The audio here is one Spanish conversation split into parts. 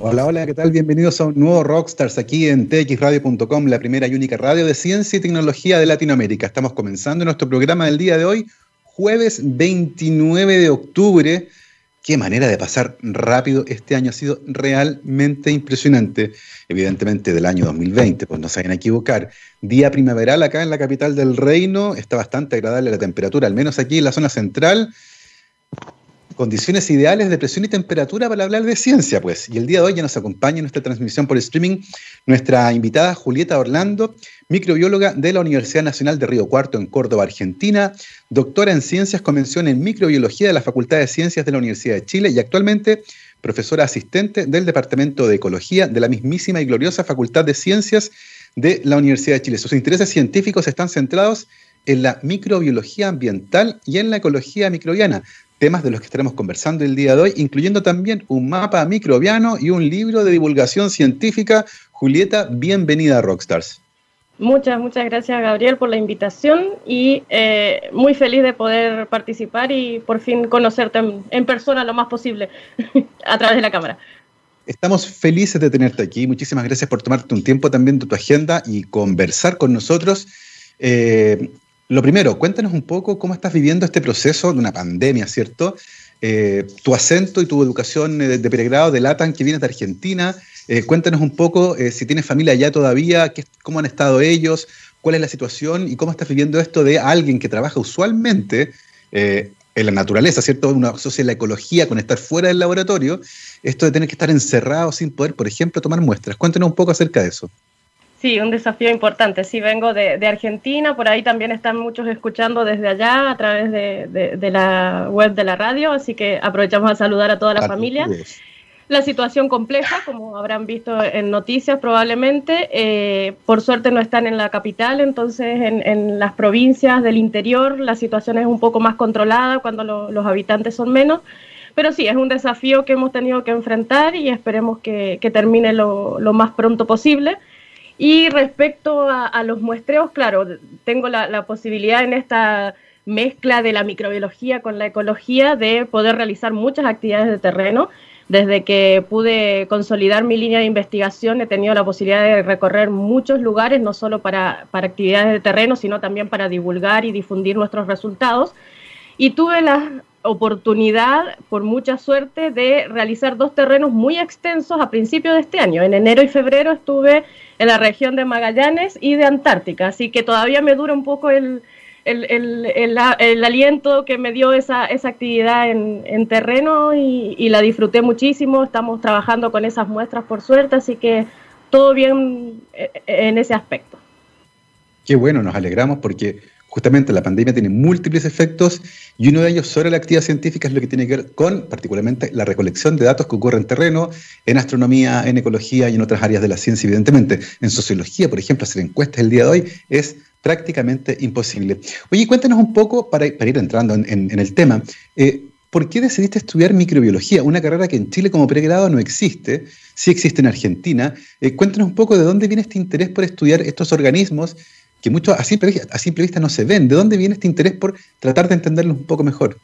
Hola, hola, ¿qué tal? Bienvenidos a un nuevo Rockstars aquí en txradio.com, la primera y única radio de ciencia y tecnología de Latinoamérica. Estamos comenzando nuestro programa del día de hoy, jueves 29 de octubre. Qué manera de pasar rápido este año, ha sido realmente impresionante. Evidentemente del año 2020, pues no se vayan a equivocar. Día primaveral acá en la capital del reino, está bastante agradable la temperatura, al menos aquí en la zona central condiciones ideales de presión y temperatura para hablar de ciencia, pues. Y el día de hoy ya nos acompaña en nuestra transmisión por streaming nuestra invitada Julieta Orlando, microbióloga de la Universidad Nacional de Río Cuarto en Córdoba, Argentina, doctora en ciencias, convención en microbiología de la Facultad de Ciencias de la Universidad de Chile y actualmente profesora asistente del Departamento de Ecología de la mismísima y gloriosa Facultad de Ciencias de la Universidad de Chile. Sus intereses científicos están centrados en la microbiología ambiental y en la ecología microbiana, temas de los que estaremos conversando el día de hoy, incluyendo también un mapa microbiano y un libro de divulgación científica. Julieta, bienvenida a Rockstars. Muchas, muchas gracias Gabriel por la invitación y eh, muy feliz de poder participar y por fin conocerte en, persona lo más posible a través de la cámara. Estamos felices de tenerte aquí. Muchísimas gracias por tomarte un tiempo también de tu agenda y conversar con nosotros. Eh, lo primero, cuéntanos un poco cómo estás viviendo este proceso de una pandemia, ¿cierto? Eh, tu acento y tu educación de, de pregrado delatan que vienes de Argentina. Eh, cuéntanos un poco eh, si tienes familia allá todavía, cómo han estado ellos, cuál es la situación y cómo estás viviendo esto de alguien que trabaja usualmente en la naturaleza, ¿cierto? Uno asocia la ecología con estar fuera del laboratorio, esto de tener que estar encerrado sin poder, por ejemplo, tomar muestras. Cuéntanos un poco acerca de eso. Sí, un desafío importante. Sí, vengo de, Argentina, por ahí también están muchos escuchando desde allá a través de, la web de la radio, así que aprovechamos a saludar a toda la familia. La situación compleja, como habrán visto en noticias probablemente, eh, por suerte no están en la capital, entonces en, las provincias del interior la situación es un poco más controlada cuando los habitantes son menos. Pero sí, es un desafío que hemos tenido que enfrentar y esperemos que, termine lo, lo más pronto posible. Y respecto a, los muestreos, claro, tengo la, posibilidad en esta mezcla de la microbiología con la ecología de poder realizar muchas actividades de terreno. Desde que pude consolidar mi línea de investigación he tenido la posibilidad de recorrer muchos lugares, no solo para, para actividades de terreno, sino también para divulgar y difundir nuestros resultados. Y tuve la oportunidad, por mucha suerte, de realizar dos terrenos muy extensos a principios de este año. En enero y febrero estuve en la región de Magallanes y de Antártica, así que todavía me dura un poco el, el, aliento que me dio esa, esa actividad en, terreno y, y, la disfruté muchísimo. Estamos trabajando con esas muestras por suerte, así que todo bien eh, en ese aspecto. Qué bueno, nos alegramos porque justamente la pandemia tiene múltiples efectos y uno de ellos sobre la actividad científica es lo que tiene que ver con particularmente la recolección de datos que ocurre en terreno, en astronomía, en ecología y en otras áreas de la ciencia, evidentemente. En sociología, por ejemplo, hacer encuestas el día de hoy es prácticamente imposible. Oye, cuéntanos un poco, para, ir entrando en, el tema, eh, ¿por qué decidiste estudiar microbiología? Una carrera que en Chile como pregrado no existe, sí existe en Argentina. Eh, cuéntanos un poco de dónde viene este interés por estudiar estos organismos que mucho a simple, a simple vista no se ven. ¿De dónde viene este interés por tratar de entenderlos un poco mejor?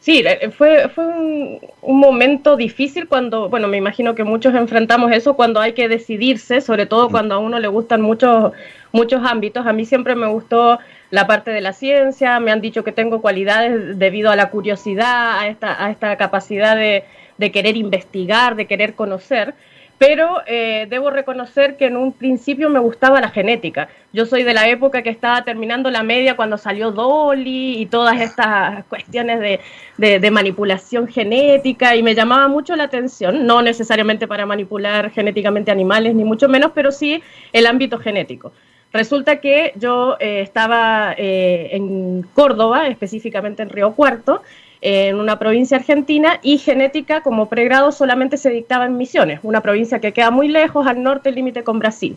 Sí, eh, fue, fue un, momento difícil cuando, bueno, me imagino que muchos enfrentamos eso cuando hay que decidirse, sobre todo cuando a uno le gustan muchos, muchos ámbitos. A mí siempre me gustó la parte de la ciencia, me han dicho que tengo cualidades debido a la curiosidad, a esta, a esta capacidad de, de querer investigar, de querer conocer pero eh, debo reconocer que en un principio me gustaba la genética. Yo soy de la época que estaba terminando la media cuando salió Dolly y todas estas cuestiones de, de, manipulación genética y me llamaba mucho la atención, no necesariamente para manipular genéticamente animales, ni mucho menos, pero sí el ámbito genético. Resulta que yo eh, estaba eh, en Córdoba, específicamente en Río Cuarto, en una provincia argentina y genética como pregrado solamente se dictaba en Misiones, una provincia que queda muy lejos al norte, límite con Brasil.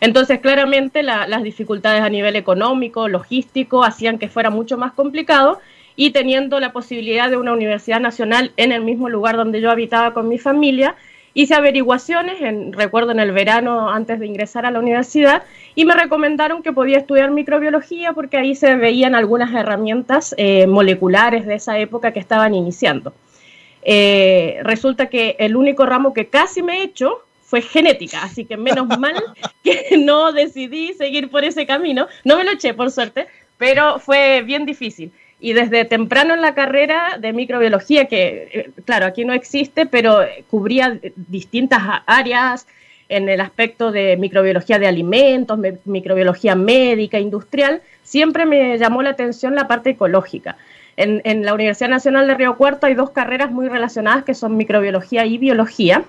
Entonces, claramente las dificultades a nivel económico, logístico, hacían que fuera mucho más complicado y teniendo la posibilidad de una universidad nacional en el mismo lugar donde yo habitaba con mi familia, hice averiguaciones, en, recuerdo en el verano antes de ingresar a la universidad, y me recomendaron que podía estudiar microbiología porque ahí se veían algunas herramientas eh, moleculares de esa época que estaban iniciando. eh, resulta que el único ramo que casi me he hecho fue genética, así que menos mal que no decidí seguir por ese camino. No me lo eché, por suerte, pero fue bien difícil. Y desde temprano en la carrera de microbiología, que eh, claro, aquí no existe, pero cubría distintas áreas en el aspecto de microbiología de alimentos, microbiología médica, industrial, siempre me llamó la atención la parte ecológica. En, en la Universidad Nacional de Río Cuarto hay dos carreras muy relacionadas que son microbiología y biología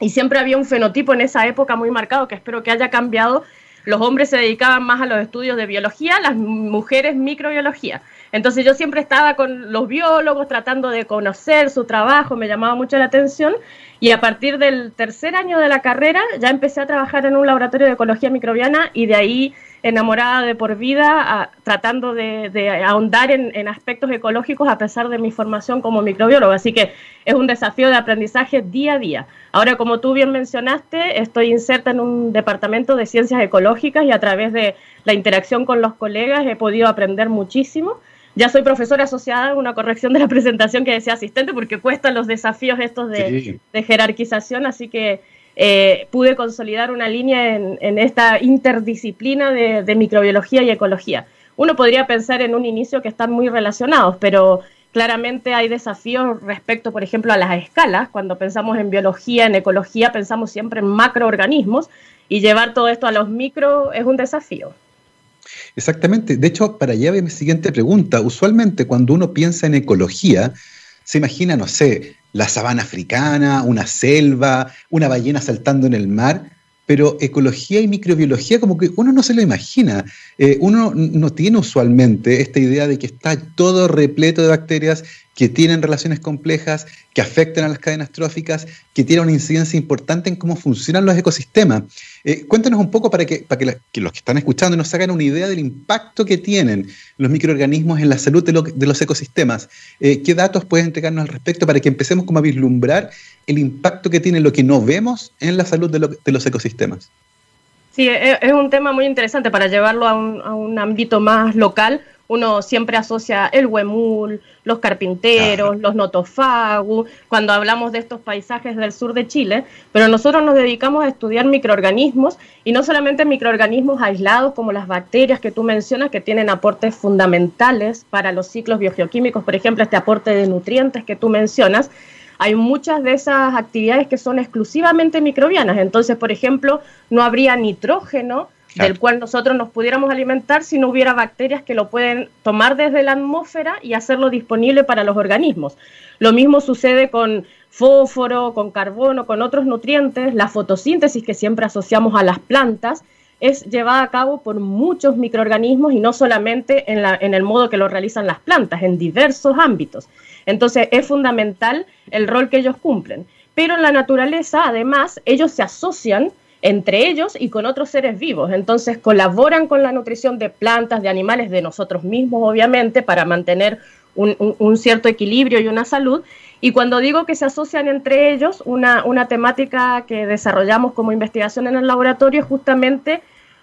y siempre había un fenotipo en esa época muy marcado que espero que haya cambiado. Los hombres se dedicaban más a los estudios de biología, las mujeres microbiología. Entonces yo siempre estaba con los biólogos tratando de conocer su trabajo, me llamaba mucho la atención y a partir del tercer año de la carrera ya empecé a trabajar en un laboratorio de ecología microbiana y de ahí enamorada de por vida, tratando de, ahondar en, aspectos ecológicos a pesar de mi formación como microbiólogo. Así que es un desafío de aprendizaje día a día. Ahora, como tú bien mencionaste, estoy inserta en un departamento de ciencias ecológicas y a través de la interacción con los colegas he podido aprender muchísimo. Ya soy profesora asociada, una corrección de la presentación que decía asistente, porque cuestan los desafíos estos de jerarquización, así que eh, pude consolidar una línea en, esta interdisciplina de, microbiología y ecología. Uno podría pensar en un inicio que están muy relacionados, pero claramente hay desafíos respecto, por ejemplo, a las escalas. Cuando pensamos en biología, en ecología, pensamos siempre en macroorganismos y llevar todo esto a los micro es un desafío. Exactamente. De hecho, para allá ve mi siguiente pregunta. Usualmente cuando uno piensa en ecología, se imagina, no sé, la sabana africana, una selva, una ballena saltando en el mar, pero ecología y microbiología como que uno no se lo imagina. Eh, uno no tiene usualmente esta idea de que está todo repleto de bacterias que tienen relaciones complejas, que afectan a las cadenas tróficas, que tienen una incidencia importante en cómo funcionan los ecosistemas. Eh, cuéntanos un poco para, que, para que, los que están escuchando nos hagan una idea del impacto que tienen los microorganismos en la salud de, los ecosistemas. Eh, ¿Qué datos puedes entregarnos al respecto para que empecemos como a vislumbrar el impacto que tiene lo que no vemos en la salud de, los ecosistemas? Sí, e, es un tema muy interesante para llevarlo a un, a un ámbito más local uno siempre asocia el huemul, los carpinteros, los notofagu, cuando hablamos de estos paisajes del sur de Chile, pero nosotros nos dedicamos a estudiar microorganismos y no solamente microorganismos aislados como las bacterias que tú mencionas, que tienen aportes fundamentales para los ciclos biogeoquímicos, por ejemplo, este aporte de nutrientes que tú mencionas, hay muchas de esas actividades que son exclusivamente microbianas. Entonces, por ejemplo, no habría nitrógeno del cual nosotros nos pudiéramos alimentar si no hubiera bacterias que lo pueden tomar desde la atmósfera y hacerlo disponible para los organismos. Lo mismo sucede con fósforo, con carbono, con otros nutrientes. La fotosíntesis que siempre asociamos a las plantas es llevada a cabo por muchos microorganismos y no solamente en, en el modo que lo realizan las plantas, en diversos ámbitos. Entonces es fundamental el rol que ellos cumplen. Pero en la naturaleza, además, ellos se asocian entre ellos y con otros seres vivos. Entonces colaboran con la nutrición de plantas, de animales, de nosotros mismos, obviamente, para mantener un, cierto equilibrio y una salud. Y cuando digo que se asocian entre ellos, una, una temática que desarrollamos como investigación en el laboratorio es justamente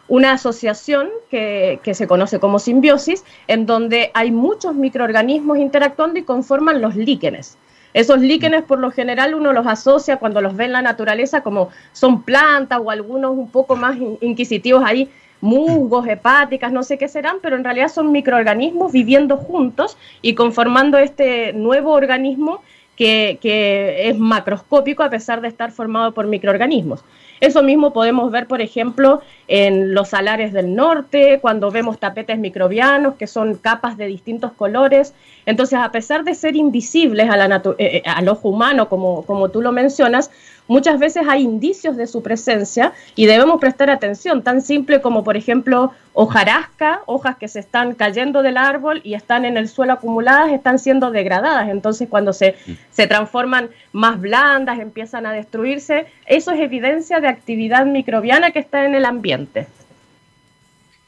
una asociación que, que, se conoce como simbiosis, en donde hay muchos microorganismos interactuando y conforman los líquenes. Esos líquenes por lo general uno los asocia cuando los ve en la naturaleza como son plantas o algunos un poco más inquisitivos ahí, musgos, hepáticas, no sé qué serán, pero en realidad son microorganismos viviendo juntos y conformando este nuevo organismo que, que es macroscópico a pesar de estar formado por microorganismos. Eso mismo podemos ver, por ejemplo, en los salares del norte, cuando vemos tapetes microbianos, que son capas de distintos colores. Entonces, a pesar de ser invisibles a la eh, eh, al ojo humano, como, como tú lo mencionas, muchas veces hay indicios de su presencia y debemos prestar atención, tan simple como por ejemplo hojarasca, hojas que se están cayendo del árbol y están en el suelo acumuladas, están siendo degradadas, entonces cuando se, mm. se transforman más blandas, empiezan a destruirse, eso es evidencia de actividad microbiana que está en el ambiente.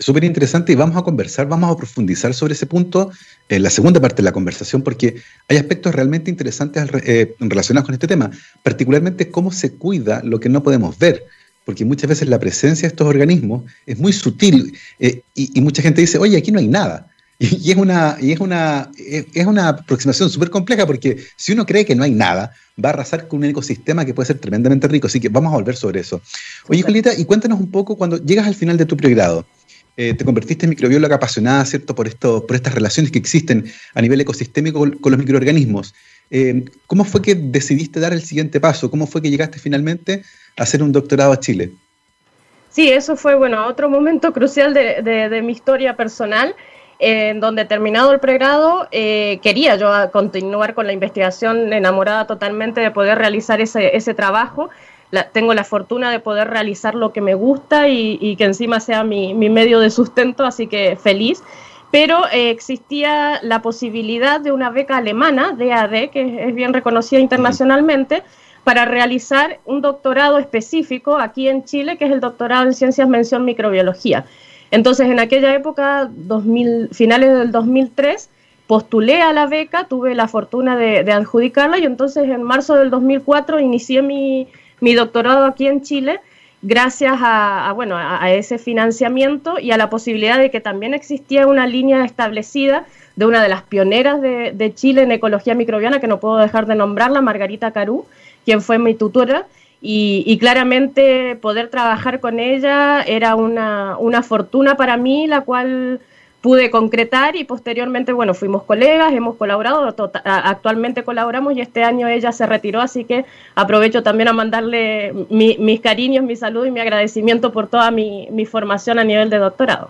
Súper interesante y vamos a conversar, vamos a profundizar sobre ese punto en la segunda parte de la conversación porque hay aspectos realmente interesantes eh, relacionados con este tema, particularmente cómo se cuida lo que no podemos ver, porque muchas veces la presencia de estos organismos es muy sutil eh, y, mucha gente dice, oye, aquí no hay nada. Y, es una, y es una, es una aproximación súper compleja porque si uno cree que no hay nada, va a arrasar con un ecosistema que puede ser tremendamente rico. Así que vamos a volver sobre eso. Oye, Julieta, y cuéntanos un poco cuando llegas al final de tu pregrado. Eh, te convertiste en microbióloga apasionada, ¿cierto?, por, por estas relaciones que existen a nivel ecosistémico con, los microorganismos. Eh, ¿Cómo fue que decidiste dar el siguiente paso? ¿Cómo fue que llegaste finalmente a hacer un doctorado a Chile? Sí, eso fue, bueno, otro momento crucial de, mi historia personal, en donde terminado el pregrado, eh, quería yo continuar con la investigación, enamorada totalmente de poder realizar ese trabajo tengo la fortuna de poder realizar lo que me gusta y, que encima sea mi, medio de sustento, así que feliz. Pero eh, existía la posibilidad de una beca alemana, DAD, que es bien reconocida internacionalmente, para realizar un doctorado específico aquí en Chile, que es el doctorado en Ciencias Mención Microbiología. Entonces, en aquella época, 2000, finales del 2003, postulé a la beca, tuve la fortuna de, de adjudicarla y entonces en marzo del 2004 inicié mi, mi doctorado aquí en Chile gracias a, bueno, a, ese financiamiento y a la posibilidad de que también existía una línea establecida de una de las pioneras de, Chile en ecología microbiana, que no puedo dejar de nombrarla, Margarita Carú, quien fue mi tutora, y, claramente poder trabajar con ella era una, una fortuna para mí, la cual pude concretar y posteriormente, bueno, fuimos colegas, hemos colaborado, actualmente colaboramos y este año ella se retiró, así que aprovecho también a mandarle mis cariños, mi salud y mi agradecimiento por toda mi, formación a nivel de doctorado.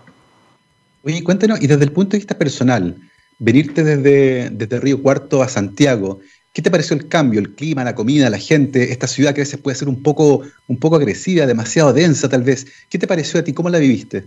Oye, cuéntenos, y desde el punto de vista personal, venirte desde, desde Río Cuarto a Santiago, ¿Qué te pareció el cambio, el clima, la comida, la gente, esta ciudad que a veces puede ser un poco, un poco agresiva, demasiado densa tal vez? ¿Qué te pareció a ti? ¿Cómo la viviste?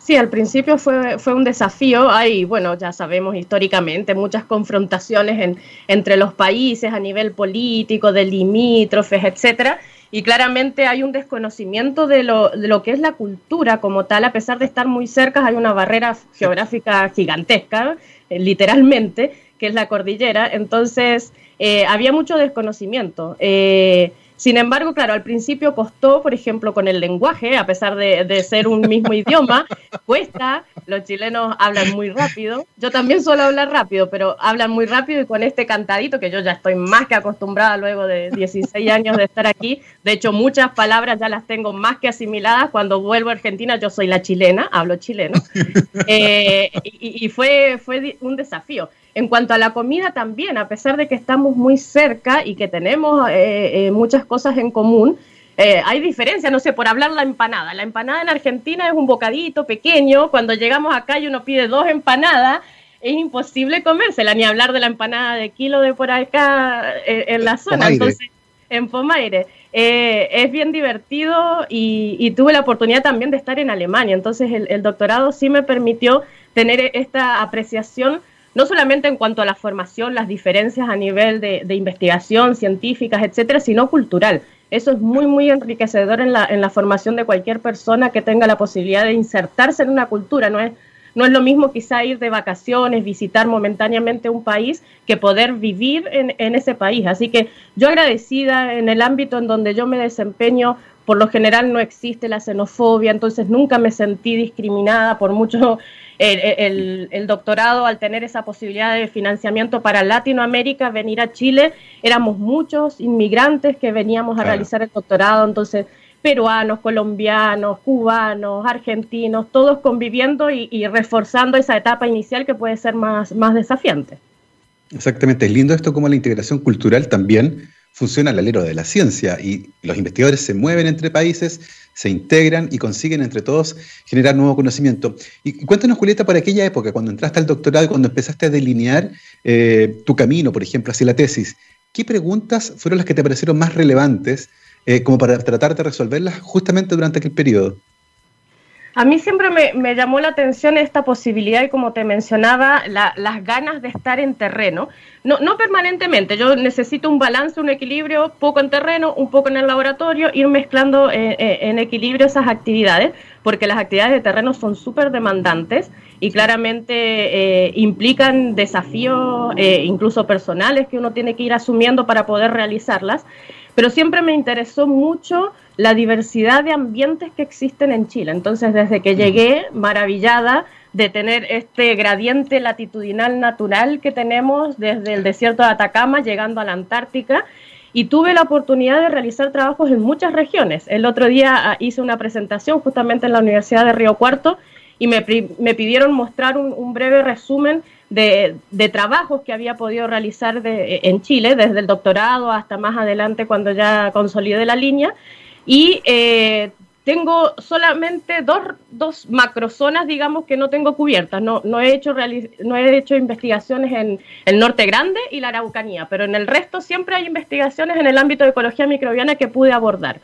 Sí, al principio fue, fue un desafío. Hay, bueno, ya sabemos históricamente, muchas confrontaciones en, entre los países a nivel político, de limítrofes, etcétera. Y claramente hay un desconocimiento de lo, de lo que es la cultura como tal, a pesar de estar muy cerca, hay una barrera geográfica gigantesca, eh, literalmente, que es la cordillera. Entonces, eh, había mucho desconocimiento. Eh, sin embargo, claro, al principio costó, por ejemplo, con el lenguaje, a pesar de, ser un mismo idioma, cuesta, los chilenos hablan muy rápido, yo también suelo hablar rápido, pero hablan muy rápido y con este cantadito, que yo ya estoy más que acostumbrada luego de 16 años de estar aquí, de hecho muchas palabras ya las tengo más que asimiladas, cuando vuelvo a Argentina yo soy la chilena, hablo chileno, eh, y, y fue, fue un desafío. En cuanto a la comida también, a pesar de que estamos muy cerca y que tenemos eh, eh, muchas cosas en común, eh, hay diferencia, no sé, por hablar la empanada. La empanada en Argentina es un bocadito pequeño, cuando llegamos acá y uno pide dos empanadas, es imposible comérsela, ni hablar de la empanada de kilo de por acá en la zona. Entonces, en Pomaire. es bien divertido y, tuve la oportunidad también de estar en Alemania. Entonces el, el doctorado sí me permitió tener esta apreciación no solamente en cuanto a la formación, las diferencias a nivel de, investigación, científicas, etcétera, sino cultural. Eso es muy, muy enriquecedor en la, en la formación de cualquier persona que tenga la posibilidad de insertarse en una cultura. No es, no es lo mismo quizá ir de vacaciones, visitar momentáneamente un país, que poder vivir en, en ese país. Así que yo agradecida en el ámbito en donde yo me desempeño por lo general no existe la xenofobia, entonces nunca me sentí discriminada por mucho el, doctorado, al tener esa posibilidad de financiamiento para Latinoamérica, venir a Chile, éramos muchos inmigrantes que veníamos a realizar el doctorado, entonces peruanos, colombianos, cubanos, argentinos, todos conviviendo y, reforzando esa etapa inicial que puede ser más, más desafiante. Exactamente, es lindo esto como la integración cultural también funciona al alero de la ciencia y los investigadores se mueven entre países, se integran y consiguen entre todos generar nuevo conocimiento. Y, cuéntanos, Julieta, para aquella época, cuando entraste al doctorado y cuando empezaste a delinear eh, tu camino, por ejemplo, hacia la tesis, ¿qué preguntas fueron las que te parecieron más relevantes eh, como para tratar de resolverlas justamente durante aquel periodo? A mí siempre me, llamó la atención esta posibilidad y como te mencionaba, las ganas de estar en terreno. No, no permanentemente, yo necesito un balance, un equilibrio, poco en terreno, un poco en el laboratorio, ir mezclando eh, eh, en equilibrio esas actividades, porque las actividades de terreno son súper demandantes y claramente eh, implican desafíos incluso personales que uno tiene que ir asumiendo para poder realizarlas. pero siempre me interesó mucho la diversidad de ambientes que existen en Chile. Entonces, desde que llegué, maravillada de tener este gradiente latitudinal natural que tenemos desde el desierto de Atacama llegando a la Antártica y tuve la oportunidad de realizar trabajos en muchas regiones. El otro día ah, hice una presentación justamente en la Universidad de Río Cuarto y me, pidieron mostrar un, breve resumen de, trabajos que había podido realizar en Chile, desde el doctorado hasta más adelante cuando ya consolidé la línea. Y eh, tengo solamente dos, dos macrozonas, digamos, que no tengo cubiertas. No, no, he hecho no he hecho investigaciones en el norte grande y la Araucanía, pero en el resto siempre hay investigaciones en el ámbito de ecología microbiana que pude abordar.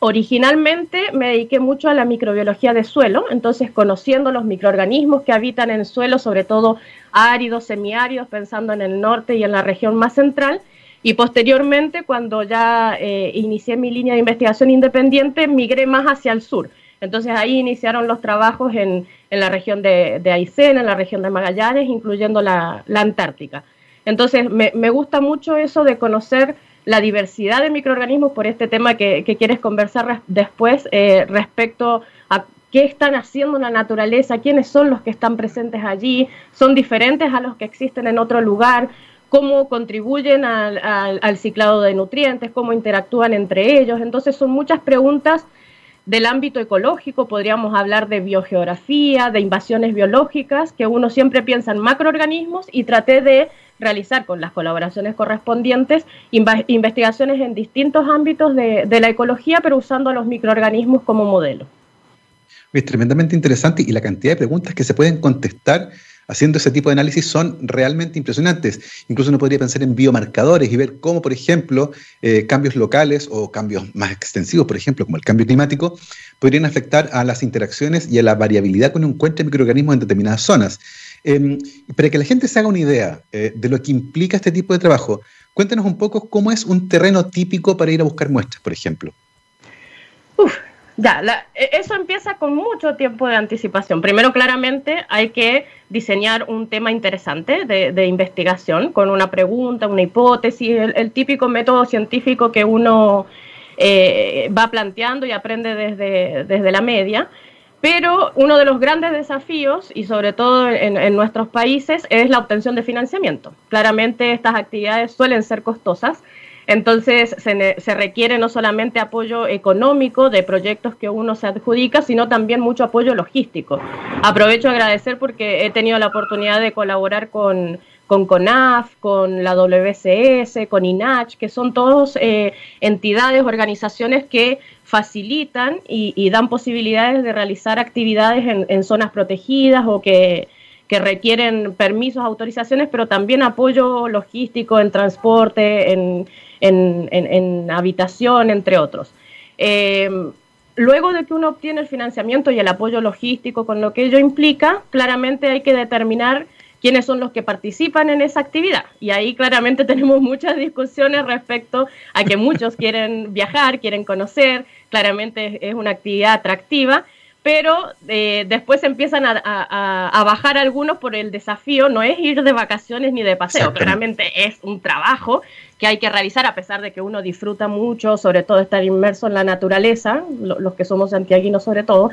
Originalmente me dediqué mucho a la microbiología de suelo, entonces conociendo los microorganismos que habitan en suelo, sobre todo áridos, semiáridos, pensando en el norte y en la región más central, y posteriormente, cuando ya eh, inicié mi línea de investigación independiente, migré más hacia el sur. Entonces ahí iniciaron los trabajos en, en la región de, de, Aysén, en la región de Magallanes, incluyendo la, la Antártica. Entonces me, me, gusta mucho eso de conocer la diversidad de microorganismos por este tema que, que quieres conversar después eh, respecto a qué están haciendo la naturaleza, quiénes son los que están presentes allí, son diferentes a los que existen en otro lugar, cómo contribuyen al, ciclado de nutrientes, cómo interactúan entre ellos. Entonces son muchas preguntas del ámbito ecológico, podríamos hablar de biogeografía, de invasiones biológicas, que uno siempre piensa en macroorganismos y traté de realizar con las colaboraciones correspondientes investigaciones en distintos ámbitos de, de la ecología, pero usando a los microorganismos como modelo. Es tremendamente interesante y la cantidad de preguntas que se pueden contestar haciendo ese tipo de análisis son realmente impresionantes. Incluso uno podría pensar en biomarcadores y ver cómo, por ejemplo, eh, cambios locales o cambios más extensivos, por ejemplo, como el cambio climático, podrían afectar a las interacciones y a la variabilidad que uno encuentra en microorganismos en determinadas zonas. Eh, para que la gente se haga una idea eh, de lo que implica este tipo de trabajo, cuéntanos un poco cómo es un terreno típico para ir a buscar muestras, por ejemplo. Ya, e, eso empieza con mucho tiempo de anticipación. Primero, claramente, hay que diseñar un tema interesante de, investigación con una pregunta, una hipótesis, el, típico método científico que uno eh, va planteando y aprende desde, desde la media. Pero uno de los grandes desafíos, y sobre todo en, nuestros países, es la obtención de financiamiento. Claramente estas actividades suelen ser costosas entonces se, requiere no solamente apoyo económico de proyectos que uno se adjudica, sino también mucho apoyo logístico. Aprovecho a agradecer porque he tenido la oportunidad de colaborar con, con CONAF, con la WCS, con INACH, que son todos eh, entidades, organizaciones que facilitan y, dan posibilidades de realizar actividades en, zonas protegidas o que, que, requieren permisos, autorizaciones, pero también apoyo logístico en transporte, en, en, habitación, entre otros. Eh, luego de que uno obtiene el financiamiento y el apoyo logístico con lo que ello implica, claramente hay que determinar quiénes son los que participan en esa actividad. Y ahí claramente tenemos muchas discusiones respecto a que muchos quieren viajar, quieren conocer, claramente es una actividad atractiva, pero eh, después empiezan a, bajar algunos por el desafío, no es ir de vacaciones ni de paseo, claramente es un trabajo que hay que realizar a pesar de que uno disfruta mucho, sobre todo estar inmerso en la naturaleza, los que somos santiaguinos sobre todo,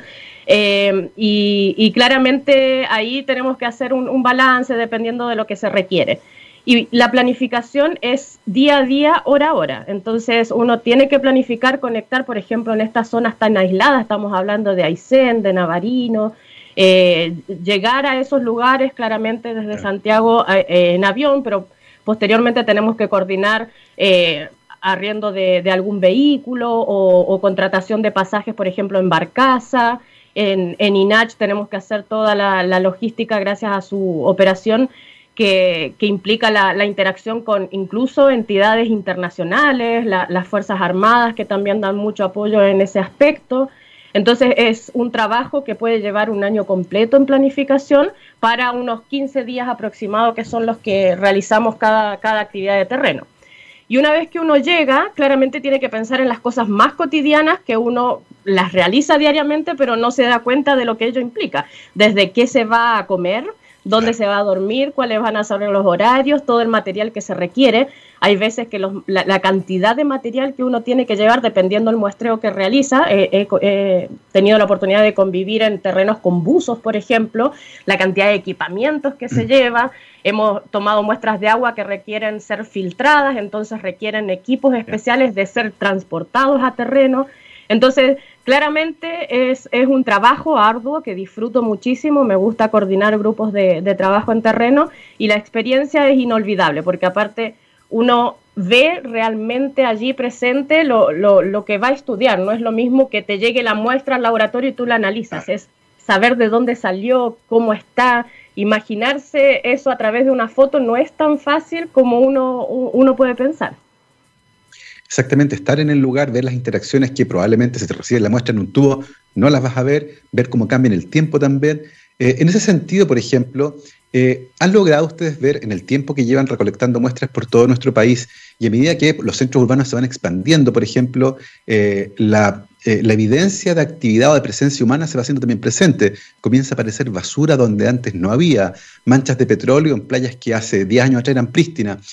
eh, y, claramente ahí tenemos que hacer un, balance dependiendo de lo que se requiere. Y la planificación es día a día, hora a hora. Entonces uno tiene que planificar, conectar, por ejemplo, en estas zonas tan aisladas, estamos hablando de Aysén, de Navarino, eh, llegar a esos lugares claramente desde Santiago eh, en avión, pero Posteriormente tenemos que coordinar eh, arriendo de, algún vehículo o, contratación de pasajes, por ejemplo, en Barcaza. En, en INACH tenemos que hacer toda la, logística gracias a su operación que, implica la, interacción con incluso entidades internacionales, las Fuerzas Armadas que también dan mucho apoyo en ese aspecto. Entonces es un trabajo que puede llevar un año completo en planificación para unos 15 días aproximados que son los que realizamos cada, cada actividad de terreno. Y una vez que uno llega, claramente tiene que pensar en las cosas más cotidianas que uno las realiza diariamente, pero no se da cuenta de lo que ello implica. Desde qué se va a comer, dónde se va a dormir, cuáles van a ser los horarios, todo el material que se requiere, hay veces que la, cantidad de material que uno tiene que llevar, dependiendo del muestreo que realiza, he tenido la oportunidad de convivir en terrenos con buzos, por ejemplo, la cantidad de equipamientos que se mm. lleva, hemos tomado muestras de agua que requieren ser filtradas, entonces requieren equipos especiales de ser transportados a terreno. Entonces, claramente es, un trabajo arduo que disfruto muchísimo, me gusta coordinar grupos de, trabajo en terreno y la experiencia es inolvidable, porque aparte uno ve realmente allí presente lo, lo, que va a estudiar, no es lo mismo que te llegue la muestra al laboratorio y tú la analizas, es saber de dónde salió, cómo está, imaginarse eso a través de una foto no es tan fácil como uno, uno puede pensar. Exactamente, estar en el lugar, ver las interacciones que probablemente se te recibe la muestra en un tubo, no las vas a ver, ver cómo cambia en el tiempo también. Eh, en ese sentido, por ejemplo, eh, ¿han logrado ustedes ver en el tiempo que llevan recolectando muestras por todo nuestro país y a medida que los centros urbanos se van expandiendo, por ejemplo, eh, la, la, evidencia de actividad o de presencia humana se va haciendo también presente? Comienza a aparecer basura donde antes no había, manchas de petróleo en playas que hace 10 años atrás eran prístinas.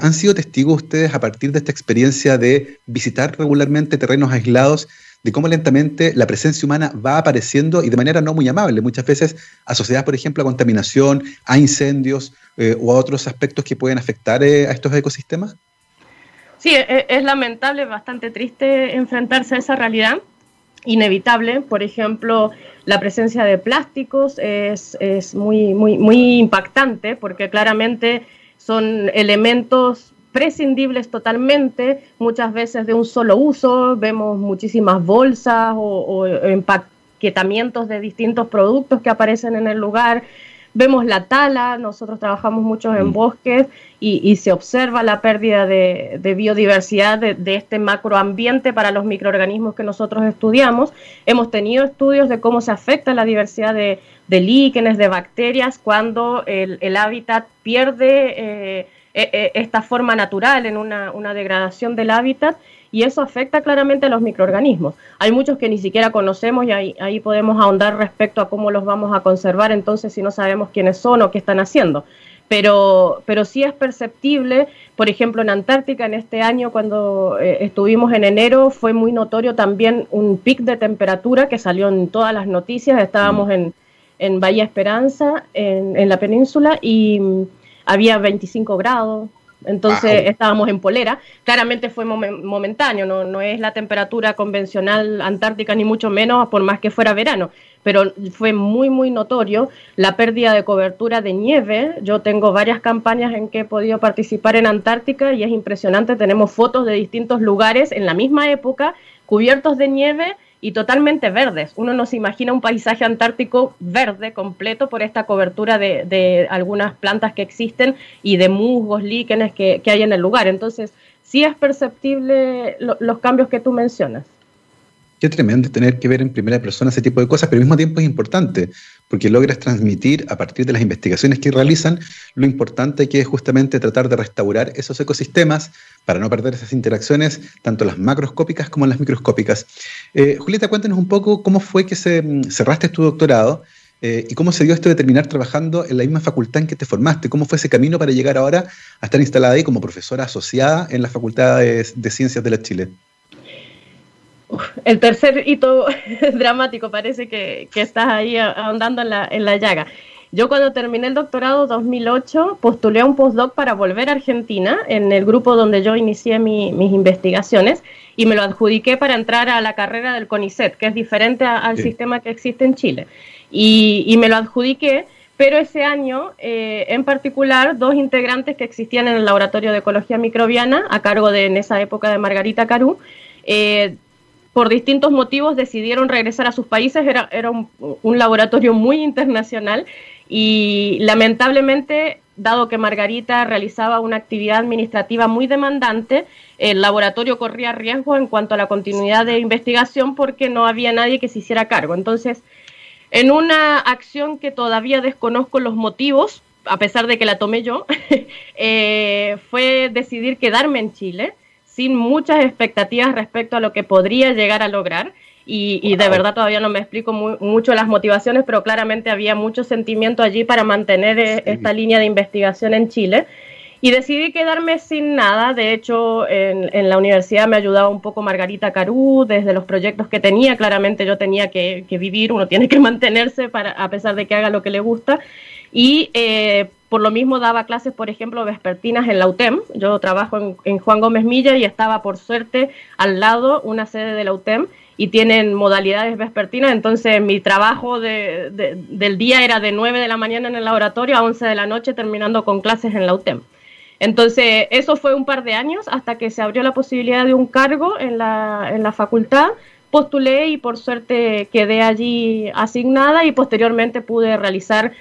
¿Han sido testigos ustedes a partir de esta experiencia de visitar regularmente terrenos aislados de cómo lentamente la presencia humana va apareciendo y de manera no muy amable, muchas veces asociada, por ejemplo, a contaminación, a incendios eh, o a otros aspectos que pueden afectar eh, a estos ecosistemas? Sí, e, es, lamentable, bastante triste enfrentarse a esa realidad inevitable. Por ejemplo, la presencia de plásticos es, es, muy, muy, muy impactante porque claramente son elementos prescindibles totalmente, muchas veces de un solo uso, vemos muchísimas bolsas o, empaquetamientos de distintos productos que aparecen en el lugar, vemos la tala, nosotros trabajamos mucho en mm. bosques y, se observa la pérdida de, biodiversidad de, este macroambiente para los microorganismos que nosotros estudiamos. Hemos tenido estudios de cómo se afecta la diversidad de, líquenes, de bacterias, cuando el, hábitat pierde... Eh, e, e, esta forma natural en una, degradación del hábitat y eso afecta claramente a los microorganismos. Hay muchos que ni siquiera conocemos y ahí, podemos ahondar respecto a cómo los vamos a conservar entonces si no sabemos quiénes son o qué están haciendo. Pero, pero sí es perceptible, por ejemplo, en Antártica en este año cuando eh, estuvimos en enero fue muy notorio también un pic de temperatura que salió en todas las noticias, estábamos en, en Bahía Esperanza, en, en la península, y había 25 grados, entonces estábamos en polera. Claramente fue momentáneo, no, no es la temperatura convencional antártica ni mucho menos, por más que fuera verano, pero fue muy, muy notorio la pérdida de cobertura de nieve. Yo tengo varias campañas en que he podido participar en Antártica y es impresionante, tenemos fotos de distintos lugares en la misma época cubiertos de nieve y totalmente verdes. Uno no se imagina un paisaje antártico verde completo por esta cobertura de, algunas plantas que existen y de musgos, líquenes que, hay en el lugar. Entonces, sí es perceptible los cambios que tú mencionas. Qué tremendo tener que ver en primera persona ese tipo de cosas, pero al mismo tiempo es importante, porque logras transmitir a partir de las investigaciones que realizan lo importante que es justamente tratar de restaurar esos ecosistemas para no perder esas interacciones, tanto las macroscópicas como las microscópicas. Eh, Julieta, cuéntanos un poco cómo fue que mm, cerraste tu doctorado eh, y cómo se dio esto de terminar trabajando en la misma facultad en que te formaste. ¿Cómo fue ese camino para llegar ahora a estar instalada ahí como profesora asociada en la Facultad de, de Ciencias de la Chile? El tercer hito dramático, parece que, estás ahí ahondando en la, en la llaga. Yo cuando terminé el doctorado 2008 postulé a un postdoc para volver a Argentina en el grupo donde yo inicié mis investigaciones y me lo adjudiqué para entrar a la carrera del CONICET, que es diferente al sistema que existe en Chile. Y, me lo adjudiqué, pero ese año eh, en particular dos integrantes que existían en el Laboratorio de Ecología Microbiana a cargo de en esa época de Margarita Carú, eh, por distintos motivos decidieron regresar a sus países, era, era un, laboratorio muy internacional y lamentablemente, dado que Margarita realizaba una actividad administrativa muy demandante, el laboratorio corría riesgo en cuanto a la continuidad de investigación porque no había nadie que se hiciera cargo. Entonces, en una acción que todavía desconozco los motivos, a pesar de que la tomé yo, eh, fue decidir quedarme en Chile sin muchas expectativas respecto a lo que podría llegar a lograr. Y, de verdad todavía no me explico mucho las motivaciones, pero claramente había mucho sentimiento allí para mantener eh, esta línea de investigación en Chile. Y decidí quedarme sin nada. De hecho, en, la universidad me ayudaba un poco Margarita Carú, desde los proyectos que tenía. Claramente yo tenía que, vivir, uno tiene que mantenerse para, a pesar de que haga lo que le gusta. Y eh, por lo mismo daba clases, por ejemplo, vespertinas en la UTEM. Yo trabajo en, Juan Gómez Milla y estaba, por suerte, al lado una sede de la UTEM y tienen modalidades vespertinas. Entonces, mi trabajo del día era de 9 de la mañana en el laboratorio a 11 de la noche, terminando con clases en la UTEM. Entonces, eso fue un par de años hasta que se abrió la posibilidad de un cargo en la, en la facultad. Postulé y por suerte quedé allí asignada y posteriormente pude realizar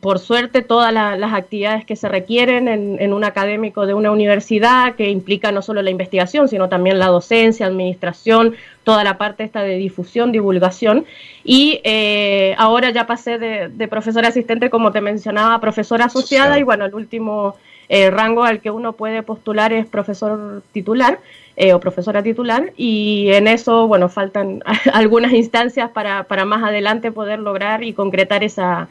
por suerte, todas las actividades que se requieren en, un académico de una universidad, que implica no solo la investigación, sino también la docencia, administración, toda la parte esta de difusión, divulgación. Y eh, ahora ya pasé de, profesora asistente, como te mencionaba, a profesora asociada, y bueno, el último eh, rango al que uno puede postular es profesor titular. o profesora titular y en eso, bueno, faltan algunas instancias para, para más adelante poder lograr y concretar esa,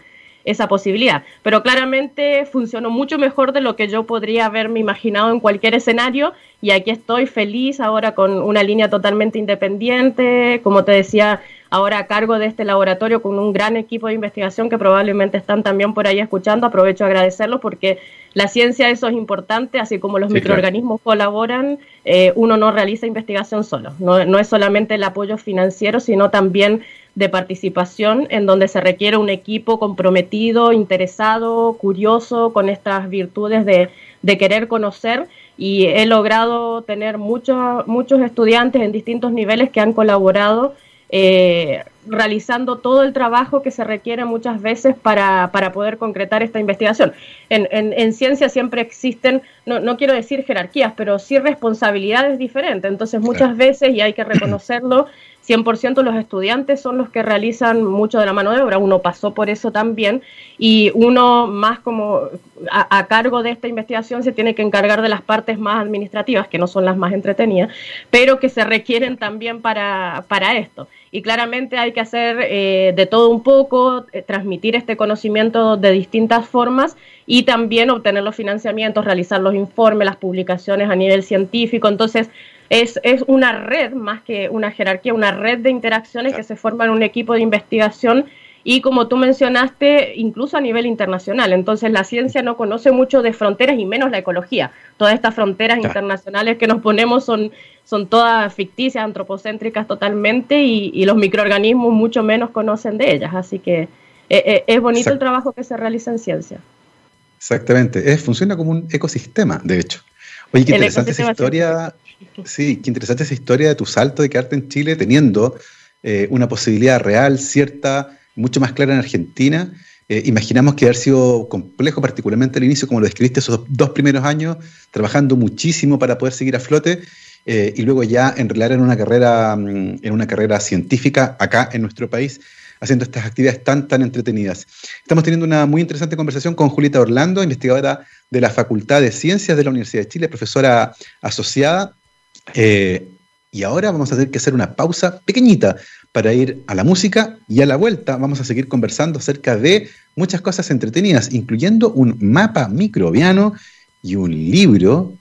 esa posibilidad. Pero claramente funcionó mucho mejor de lo que yo podría haberme imaginado en cualquier escenario y aquí estoy feliz ahora con una línea totalmente independiente, como te decía, ahora a cargo de este laboratorio con un gran equipo de investigación que probablemente están también por ahí escuchando. Aprovecho a agradecerlo porque la ciencia eso es importante, así como los microorganismos colaboran, eh, uno no realiza investigación solo. No, no es solamente el apoyo financiero, sino también de participación en donde se requiere un equipo comprometido, interesado, curioso, con estas virtudes de, querer conocer y he logrado tener muchos, muchos estudiantes en distintos niveles que han colaborado eh, realizando todo el trabajo que se requiere muchas veces para, poder concretar esta investigación. En, en, ciencia siempre existen, no, no, quiero decir jerarquías, pero sí responsabilidades diferentes. Entonces muchas veces, y hay que reconocerlo, 100% los estudiantes son los que realizan mucho de la mano de obra, uno pasó por eso también y uno más como a, cargo de esta investigación se tiene que encargar de las partes más administrativas, que no son las más entretenidas, pero que se requieren también para, para esto. Y claramente hay que hacer eh, de todo un poco, eh, transmitir este conocimiento de distintas formas y también obtener los financiamientos, realizar los informes, las publicaciones a nivel científico. Entonces, es, es una red más que una jerarquía, una red de interacciones que se forman en un equipo de investigación y como tú mencionaste, incluso a nivel internacional. Entonces la ciencia no conoce mucho de fronteras y menos la ecología. Todas estas fronteras internacionales que nos ponemos son, son todas ficticias, antropocéntricas totalmente y, los microorganismos mucho menos conocen de ellas. Así que eh, eh, es bonito el trabajo que se realiza en ciencia. Exactamente, es, funciona como un ecosistema, de hecho. Oye, qué interesante esa historia. Sí, qué interesante esa historia de tu salto de quedarte en Chile teniendo eh, una posibilidad real, cierta, mucho más clara en Argentina. Eh, imaginamos que haber sido complejo, particularmente al inicio, como lo describiste, esos dos primeros años, trabajando muchísimo para poder seguir a flote. Eh, y luego ya enrolar en una carrera mm, en una carrera científica acá en nuestro país haciendo estas actividades tan tan entretenidas. Estamos teniendo una muy interesante conversación con Julieta Orlando, investigadora de la Facultad de Ciencias de la Universidad de Chile, profesora asociada. Eh, y ahora vamos a tener que hacer una pausa pequeñita para ir a la música y a la vuelta vamos a seguir conversando acerca de muchas cosas entretenidas, incluyendo un mapa microbiano y un libro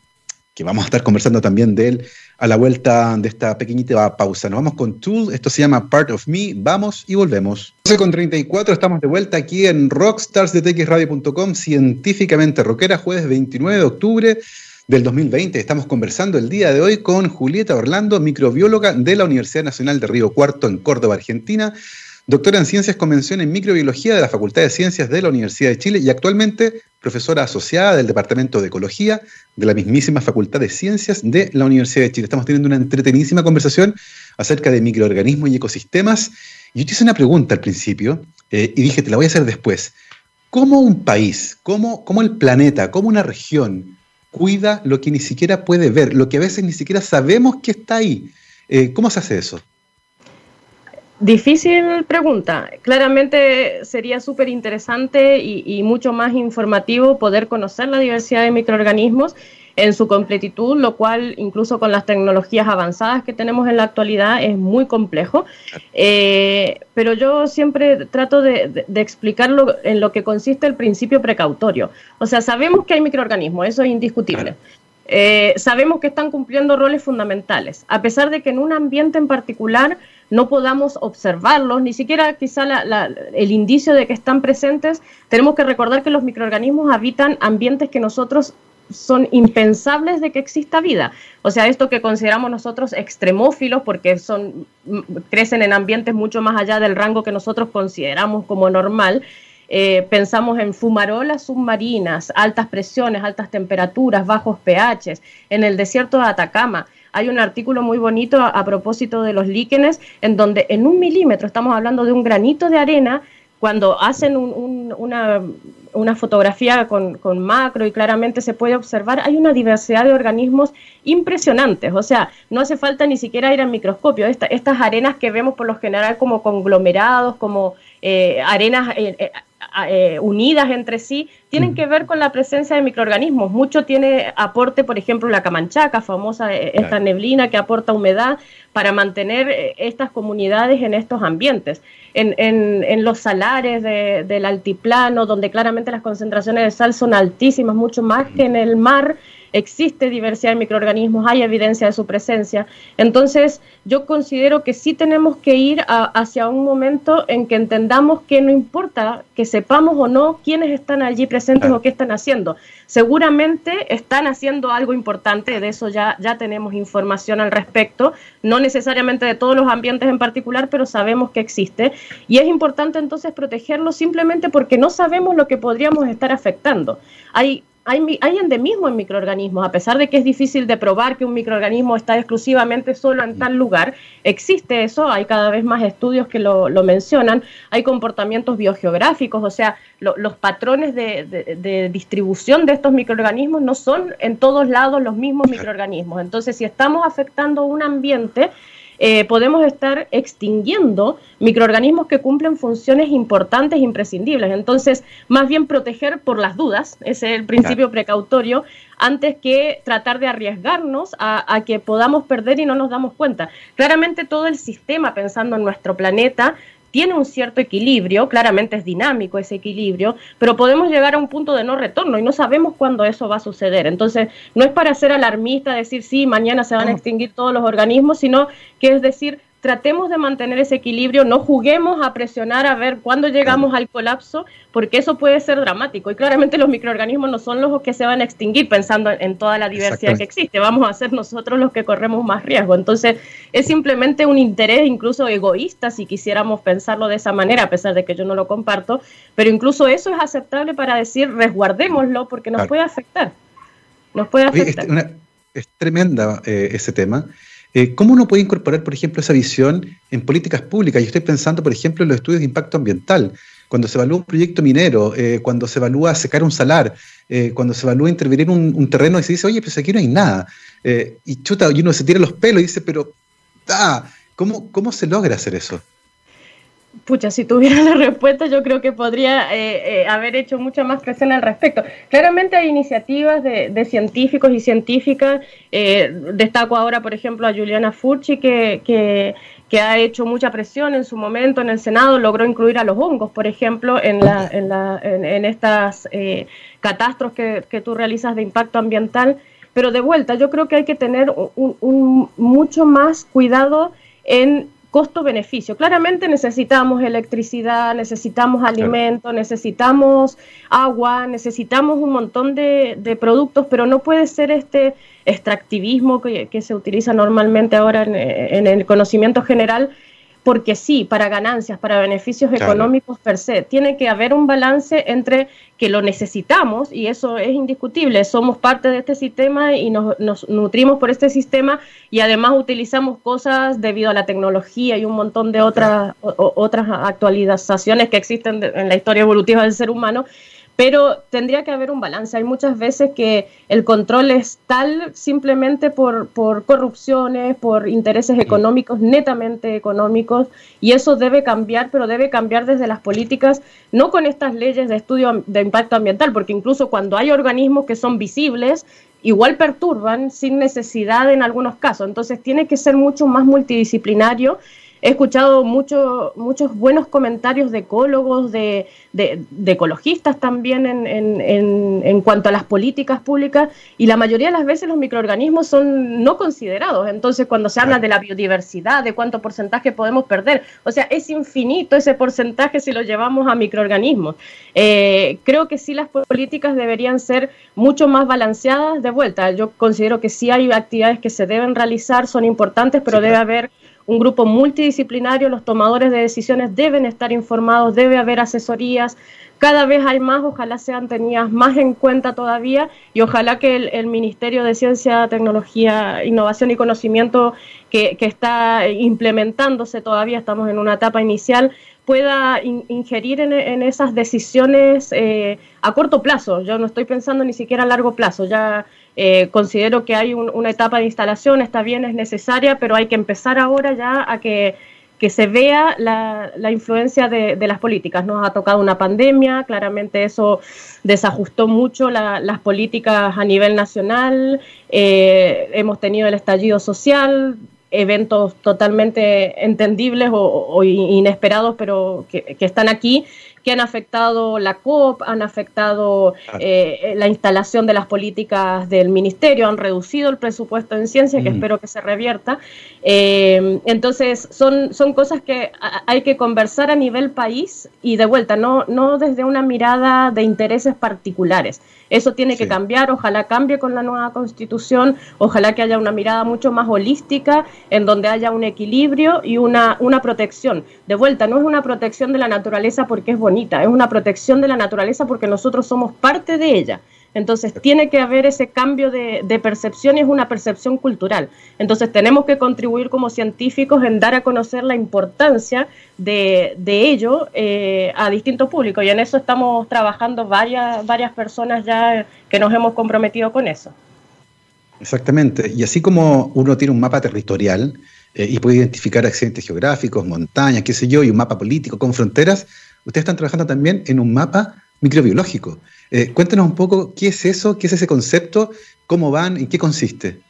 que vamos a estar conversando también de él a la vuelta de esta pequeñita pausa. Nos vamos con Tool, esto se llama Part of Me, vamos y volvemos. 12 con 34, estamos de vuelta aquí en rockstarsdetxradio.com, científicamente rockera, jueves 29 de octubre del 2020. Estamos conversando el día de hoy con Julieta Orlando, microbióloga de la Universidad Nacional de Río Cuarto en Córdoba, Argentina, doctora en Ciencias Convención en Microbiología de la Facultad de Ciencias de la Universidad de Chile y actualmente profesora asociada del Departamento de Ecología de la mismísima Facultad de Ciencias de la Universidad de Chile. Estamos teniendo una entretenidísima conversación acerca de microorganismos y ecosistemas. Yo te hice una pregunta al principio eh, y dije, te la voy a hacer después. ¿Cómo un país, cómo, cómo el planeta, cómo una región cuida lo que ni siquiera puede ver, lo que a veces ni siquiera sabemos que está ahí. Eh, ¿Cómo se hace eso? Difícil pregunta. Claramente sería súper interesante y, mucho más informativo poder conocer la diversidad de microorganismos en su completitud, lo cual incluso con las tecnologías avanzadas que tenemos en la actualidad es muy complejo. Eh, pero yo siempre trato de, explicarlo en lo que consiste el principio precautorio. O sea, sabemos que hay microorganismos, eso es indiscutible. Eh, sabemos que están cumpliendo roles fundamentales, a pesar de que en un ambiente en particular no podamos observarlos, ni siquiera quizá el indicio de que están presentes, tenemos que recordar que los microorganismos habitan ambientes que nosotros son impensables de que exista vida. O sea, esto que consideramos nosotros extremófilos, porque son, crecen en ambientes mucho más allá del rango que nosotros consideramos como normal, eh, pensamos en fumarolas submarinas, altas presiones, altas temperaturas, bajos pHs, en el desierto de Atacama. Hay un artículo muy bonito a, propósito de los líquenes, en donde en un milímetro, estamos hablando de un granito de arena, cuando hacen una, fotografía con, macro y claramente se puede observar, hay una diversidad de organismos impresionantes. O sea, no hace falta ni siquiera ir al microscopio. estas arenas que vemos por lo general como conglomerados, como eh, arenas eh, eh, unidas entre sí, tienen que ver con la presencia de microorganismos. Mucho tiene aporte, por ejemplo, la camanchaca, famosa esta neblina que aporta humedad para mantener estas comunidades en estos ambientes. En, los salares del altiplano, donde claramente las concentraciones de sal son altísimas, mucho más que en el mar, existe diversidad de microorganismos, hay evidencia de su presencia. Entonces, yo considero que sí tenemos que ir hacia un momento en que entendamos que no importa que sepamos o no quiénes están allí presentes o qué están haciendo. Seguramente están haciendo algo importante, de eso ya, ya tenemos información al respecto, no necesariamente de todos los ambientes en particular, pero sabemos que existe. Y es importante entonces protegerlo simplemente porque no sabemos lo que podríamos estar afectando. Hay hay, hay endemismo en microorganismos, a pesar de que es difícil de probar que un microorganismo está exclusivamente solo en tal lugar, existe eso, hay cada vez más estudios que lo, mencionan, hay comportamientos biogeográficos, o sea, los patrones de, distribución de estos microorganismos no son en todos lados los mismos microorganismos. Entonces, si estamos afectando un ambiente, eh, podemos estar extinguiendo microorganismos que cumplen funciones importantes e imprescindibles. Entonces, más bien proteger por las dudas, ese es el principio precautorio, antes que tratar de arriesgarnos a, a, que podamos perder y no nos damos cuenta. Claramente todo el sistema, pensando en nuestro planeta, tiene un cierto equilibrio, claramente es dinámico ese equilibrio, pero podemos llegar a un punto de no retorno y no sabemos cuándo eso va a suceder. Entonces, no es para ser alarmista, decir, sí, mañana se van a extinguir todos los organismos, sino que es decir, tratemos de mantener ese equilibrio, no juguemos a presionar a ver cuándo llegamos al colapso, porque eso puede ser dramático. Y claramente los microorganismos no son los que se van a extinguir pensando en toda la diversidad que existe, vamos a ser nosotros los que corremos más riesgo. Entonces es simplemente un interés incluso egoísta si quisiéramos pensarlo de esa manera, a pesar de que yo no lo comparto, pero incluso eso es aceptable para decir resguardémoslo porque nos puede afectar. Nos puede afectar. es, tremenda eh, ese tema. Eh, ¿Cómo uno puede incorporar, por ejemplo, esa visión en políticas públicas? Yo estoy pensando, por ejemplo, en los estudios de impacto ambiental. Cuando se evalúa un proyecto minero, eh, cuando se evalúa secar un salar, eh, cuando se evalúa intervenir un, un, terreno y se dice, oye, pues aquí no hay nada. y chuta, y uno se tira los pelos y dice, pero, ah, ¿cómo, ¿cómo se logra hacer eso? Pucha, si tuviera la respuesta, yo creo que podría eh, eh, haber hecho mucha más presión al respecto. Claramente hay iniciativas de, científicos y científicas. Eh, destaco ahora, por ejemplo, a Juliana Furchi, que, que, ha hecho mucha presión en su momento en el Senado, logró incluir a los hongos, por ejemplo, en, la, en, la, en, estas catástrofes que, tú realizas de impacto ambiental. Pero de vuelta, yo creo que hay que tener mucho más cuidado en costo-beneficio. Claramente necesitamos electricidad, necesitamos alimento, necesitamos agua, necesitamos un montón de, productos, pero no puede ser este extractivismo que, se utiliza normalmente ahora en el conocimiento general porque sí, para ganancias, para beneficios económicos per se. Tiene que haber un balance entre que lo necesitamos, y eso es indiscutible, somos parte de este sistema y nos, nutrimos por este sistema y además utilizamos cosas debido a la tecnología y un montón de otras, otras actualizaciones que existen en la historia evolutiva del ser humano, pero tendría que haber un balance. Hay muchas veces que el control es tal simplemente por, por corrupciones, por intereses económicos, netamente económicos, y eso debe cambiar, pero debe cambiar desde las políticas, no con estas leyes de estudio de impacto ambiental, porque incluso cuando hay organismos que son visibles, igual perturban sin necesidad en algunos casos. Entonces tiene que ser mucho más multidisciplinario He escuchado mucho, muchos buenos comentarios de ecólogos, de, de, ecologistas también en, en, en, cuanto a las políticas públicas y la mayoría de las veces los microorganismos son no considerados. Entonces, cuando se habla de la biodiversidad, de cuánto porcentaje podemos perder, o sea, es infinito ese porcentaje si lo llevamos a microorganismos. Eh, creo que sí las políticas deberían ser mucho más balanceadas de vuelta. Yo considero que sí hay actividades que se deben realizar, son importantes, pero debe haber un grupo multidisciplinario, los tomadores de decisiones deben estar informados, debe haber asesorías, cada vez hay más, ojalá sean tenidas más en cuenta todavía y ojalá que el, Ministerio de Ciencia, Tecnología, Innovación y Conocimiento que, está implementándose todavía, estamos en una etapa inicial, pueda ingerir en, esas decisiones eh, a corto plazo. Yo no estoy pensando ni siquiera a largo plazo, ya eh, considero que hay una etapa de instalación, está bien, es necesaria, pero hay que empezar ahora ya a que, se vea la, influencia de, las políticas. Nos ha tocado una pandemia, claramente eso desajustó mucho las políticas a nivel nacional, eh, hemos tenido el estallido social, eventos totalmente entendibles o, inesperados, pero que, están aquí que han afectado la COP, han afectado eh, la instalación de las políticas del ministerio, han reducido el presupuesto en ciencia, que espero que se revierta. Eh, entonces, son, son cosas que hay que conversar a nivel país y de vuelta, no, no desde una mirada de intereses particulares. Eso tiene que cambiar, ojalá cambie con la nueva constitución, ojalá que haya una mirada mucho más holística, en donde haya un equilibrio y una, una protección. De vuelta, no es una protección de la naturaleza porque es bonita, es una protección de la naturaleza porque nosotros somos parte de ella. Entonces tiene que haber ese cambio de, percepción y es una percepción cultural. Entonces tenemos que contribuir como científicos en dar a conocer la importancia de, ello eh, a distintos públicos y en eso estamos trabajando varias, varias personas ya que nos hemos comprometido con eso. Exactamente. Y así como uno tiene un mapa territorial eh, y puede identificar accidentes geográficos, montañas, qué sé yo, y un mapa político con fronteras, ustedes están trabajando también en un mapa microbiológico. Eh, cuéntanos un poco qué es eso, qué es ese concepto, cómo van y qué consiste.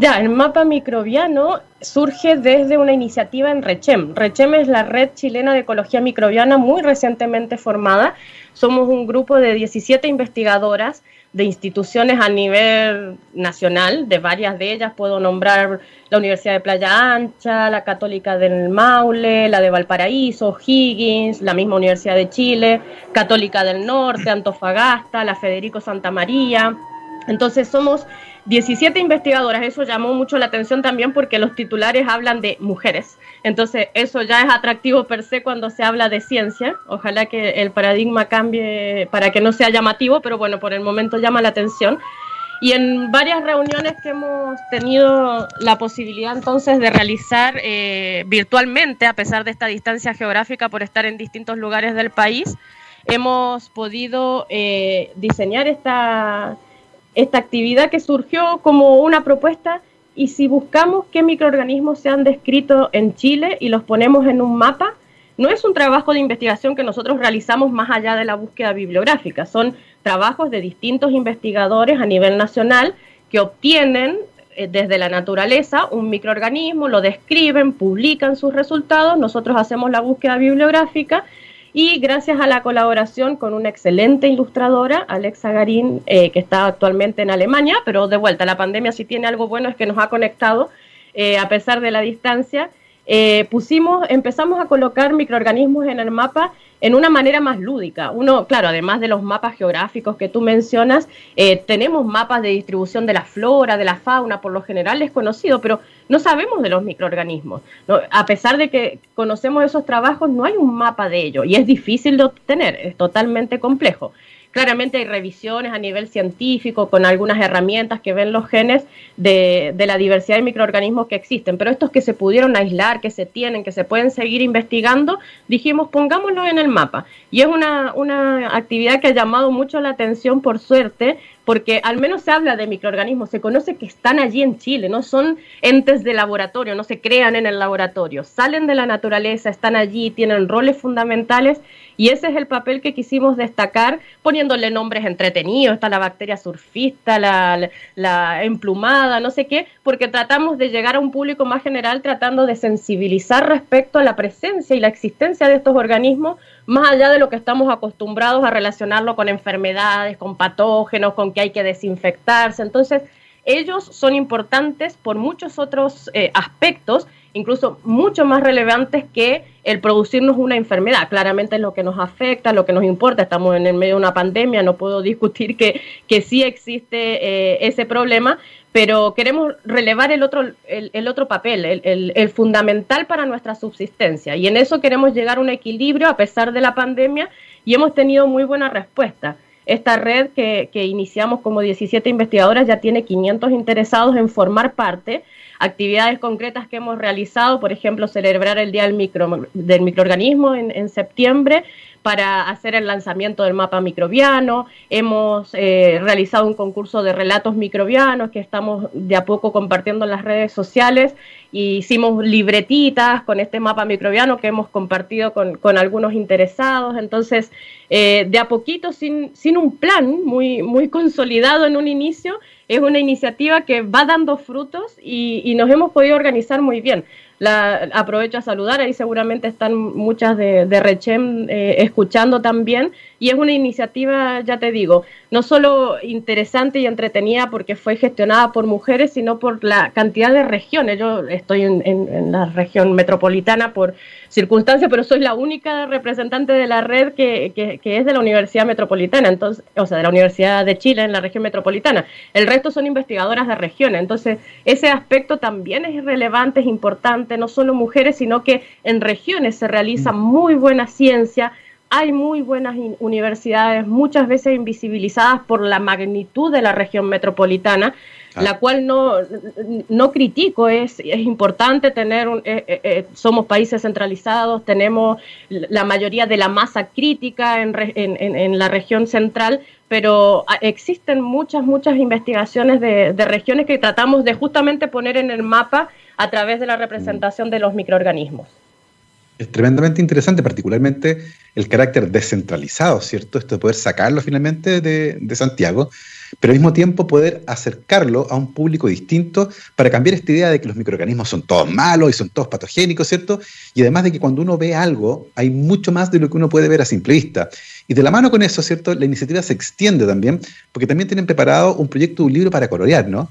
Ya, el mapa microbiano surge desde una iniciativa en RECHEM. RECHEM es la Red Chilena de Ecología Microbiana muy recientemente formada. Somos un grupo de 17 investigadoras de instituciones a nivel nacional, de varias de ellas puedo nombrar la Universidad de Playa Ancha, la Católica del Maule, la de Valparaíso, Higgins, la misma Universidad de Chile, Católica del Norte, Antofagasta, la Federico Santa María. Entonces somos 17 investigadoras, eso llamó mucho la atención también porque los titulares hablan de mujeres. Entonces, eso ya es atractivo per se cuando se habla de ciencia. Ojalá que el paradigma cambie para que no sea llamativo, pero bueno, por el momento llama la atención. Y en varias reuniones que hemos tenido la posibilidad entonces de realizar eh, virtualmente, a pesar de esta distancia geográfica por estar en distintos lugares del país, hemos podido eh, diseñar esta esta actividad que surgió como una propuesta y si buscamos qué microorganismos se han descrito en Chile y los ponemos en un mapa, no es un trabajo de investigación que nosotros realizamos más allá de la búsqueda bibliográfica, son trabajos de distintos investigadores a nivel nacional que obtienen eh, desde la naturaleza un microorganismo, lo describen, publican sus resultados, nosotros hacemos la búsqueda bibliográfica y gracias a la colaboración con una excelente ilustradora, Alexa Garín, eh, que está actualmente en Alemania, pero de vuelta, la pandemia sí tiene algo bueno, es que nos ha conectado eh, a pesar de la distancia. Eh, pusimos, empezamos a colocar microorganismos en el mapa en una manera más lúdica. Uno, claro, además de los mapas geográficos que tú mencionas, eh, tenemos mapas de distribución de la flora, de la fauna, por lo general es conocido, pero no sabemos de los microorganismos. A pesar de que conocemos esos trabajos, no hay un mapa de ello y es difícil de obtener, es totalmente complejo. Claramente hay revisiones a nivel científico con algunas herramientas que ven los genes de, de, la diversidad de microorganismos que existen, pero estos que se pudieron aislar, que se tienen, que se pueden seguir investigando, dijimos pongámoslo en el mapa. Y es una, una actividad que ha llamado mucho la atención, por suerte, porque al menos se habla de microorganismos, se conoce que están allí en Chile, no son entes de laboratorio, no se crean en el laboratorio, salen de la naturaleza, están allí, tienen roles fundamentales y ese es el papel que quisimos destacar poniéndole nombres entretenidos, está la bacteria surfista, la, la, emplumada, no sé qué, porque tratamos de llegar a un público más general tratando de sensibilizar respecto a la presencia y la existencia de estos organismos, más allá de lo que estamos acostumbrados a relacionarlo con enfermedades, con patógenos, con que hay que desinfectarse. Entonces, ellos son importantes por muchos otros eh, aspectos incluso mucho más relevantes que el producirnos una enfermedad. Claramente es lo que nos afecta, lo que nos importa. Estamos en el medio de una pandemia, no puedo discutir que, que sí existe eh, ese problema, pero queremos relevar el otro, el, otro papel, el, el, fundamental para nuestra subsistencia. Y en eso queremos llegar a un equilibrio a pesar de la pandemia y hemos tenido muy buena respuesta. Esta red que, que iniciamos como 17 investigadoras ya tiene 500 interesados en formar parte actividades concretas que hemos realizado, por ejemplo, celebrar el Día del, micro, del Microorganismo en septiembre, para hacer el lanzamiento del mapa microbiano. Hemos eh, realizado un concurso de relatos microbianos que estamos de a poco compartiendo en las redes sociales. Hicimos libretitas con este mapa microbiano que hemos compartido con, con algunos interesados. Entonces, eh, de a poquito, sin, sin un plan muy, muy consolidado en un inicio, es una iniciativa que va dando frutos y, y nos hemos podido organizar muy bien la, aprovecho a saludar, ahí seguramente están muchas de, de Rechem eh, escuchando también, y es una iniciativa, ya te digo, no solo interesante y entretenida porque fue gestionada por mujeres, sino por la cantidad de regiones. Yo estoy en, en, la región metropolitana por circunstancia, pero soy la única representante de la red que, que, que, es de la Universidad Metropolitana, entonces, o sea, de la Universidad de Chile en la región metropolitana. El resto son investigadoras de regiones, entonces ese aspecto también es relevante, es importante, no solo mujeres, sino que en regiones se realiza mm. muy buena ciencia hay muy buenas universidades, muchas veces invisibilizadas por la magnitud de la región metropolitana, ah. la cual no, no critico, es, es importante tener, un, eh, eh, eh, somos países centralizados, tenemos la mayoría de la masa crítica en, en, en la región central, pero existen muchas, muchas investigaciones de, de, regiones que tratamos de justamente poner en el mapa a través de la representación de los microorganismos es tremendamente interesante, particularmente el carácter descentralizado, ¿cierto? Esto de poder sacarlo finalmente de, de, Santiago, pero al mismo tiempo poder acercarlo a un público distinto para cambiar esta idea de que los microorganismos son todos malos y son todos patogénicos, ¿cierto? Y además de que cuando uno ve algo, hay mucho más de lo que uno puede ver a simple vista. Y de la mano con eso, ¿cierto? La iniciativa se extiende también, porque también tienen preparado un proyecto, un libro para colorear, ¿no?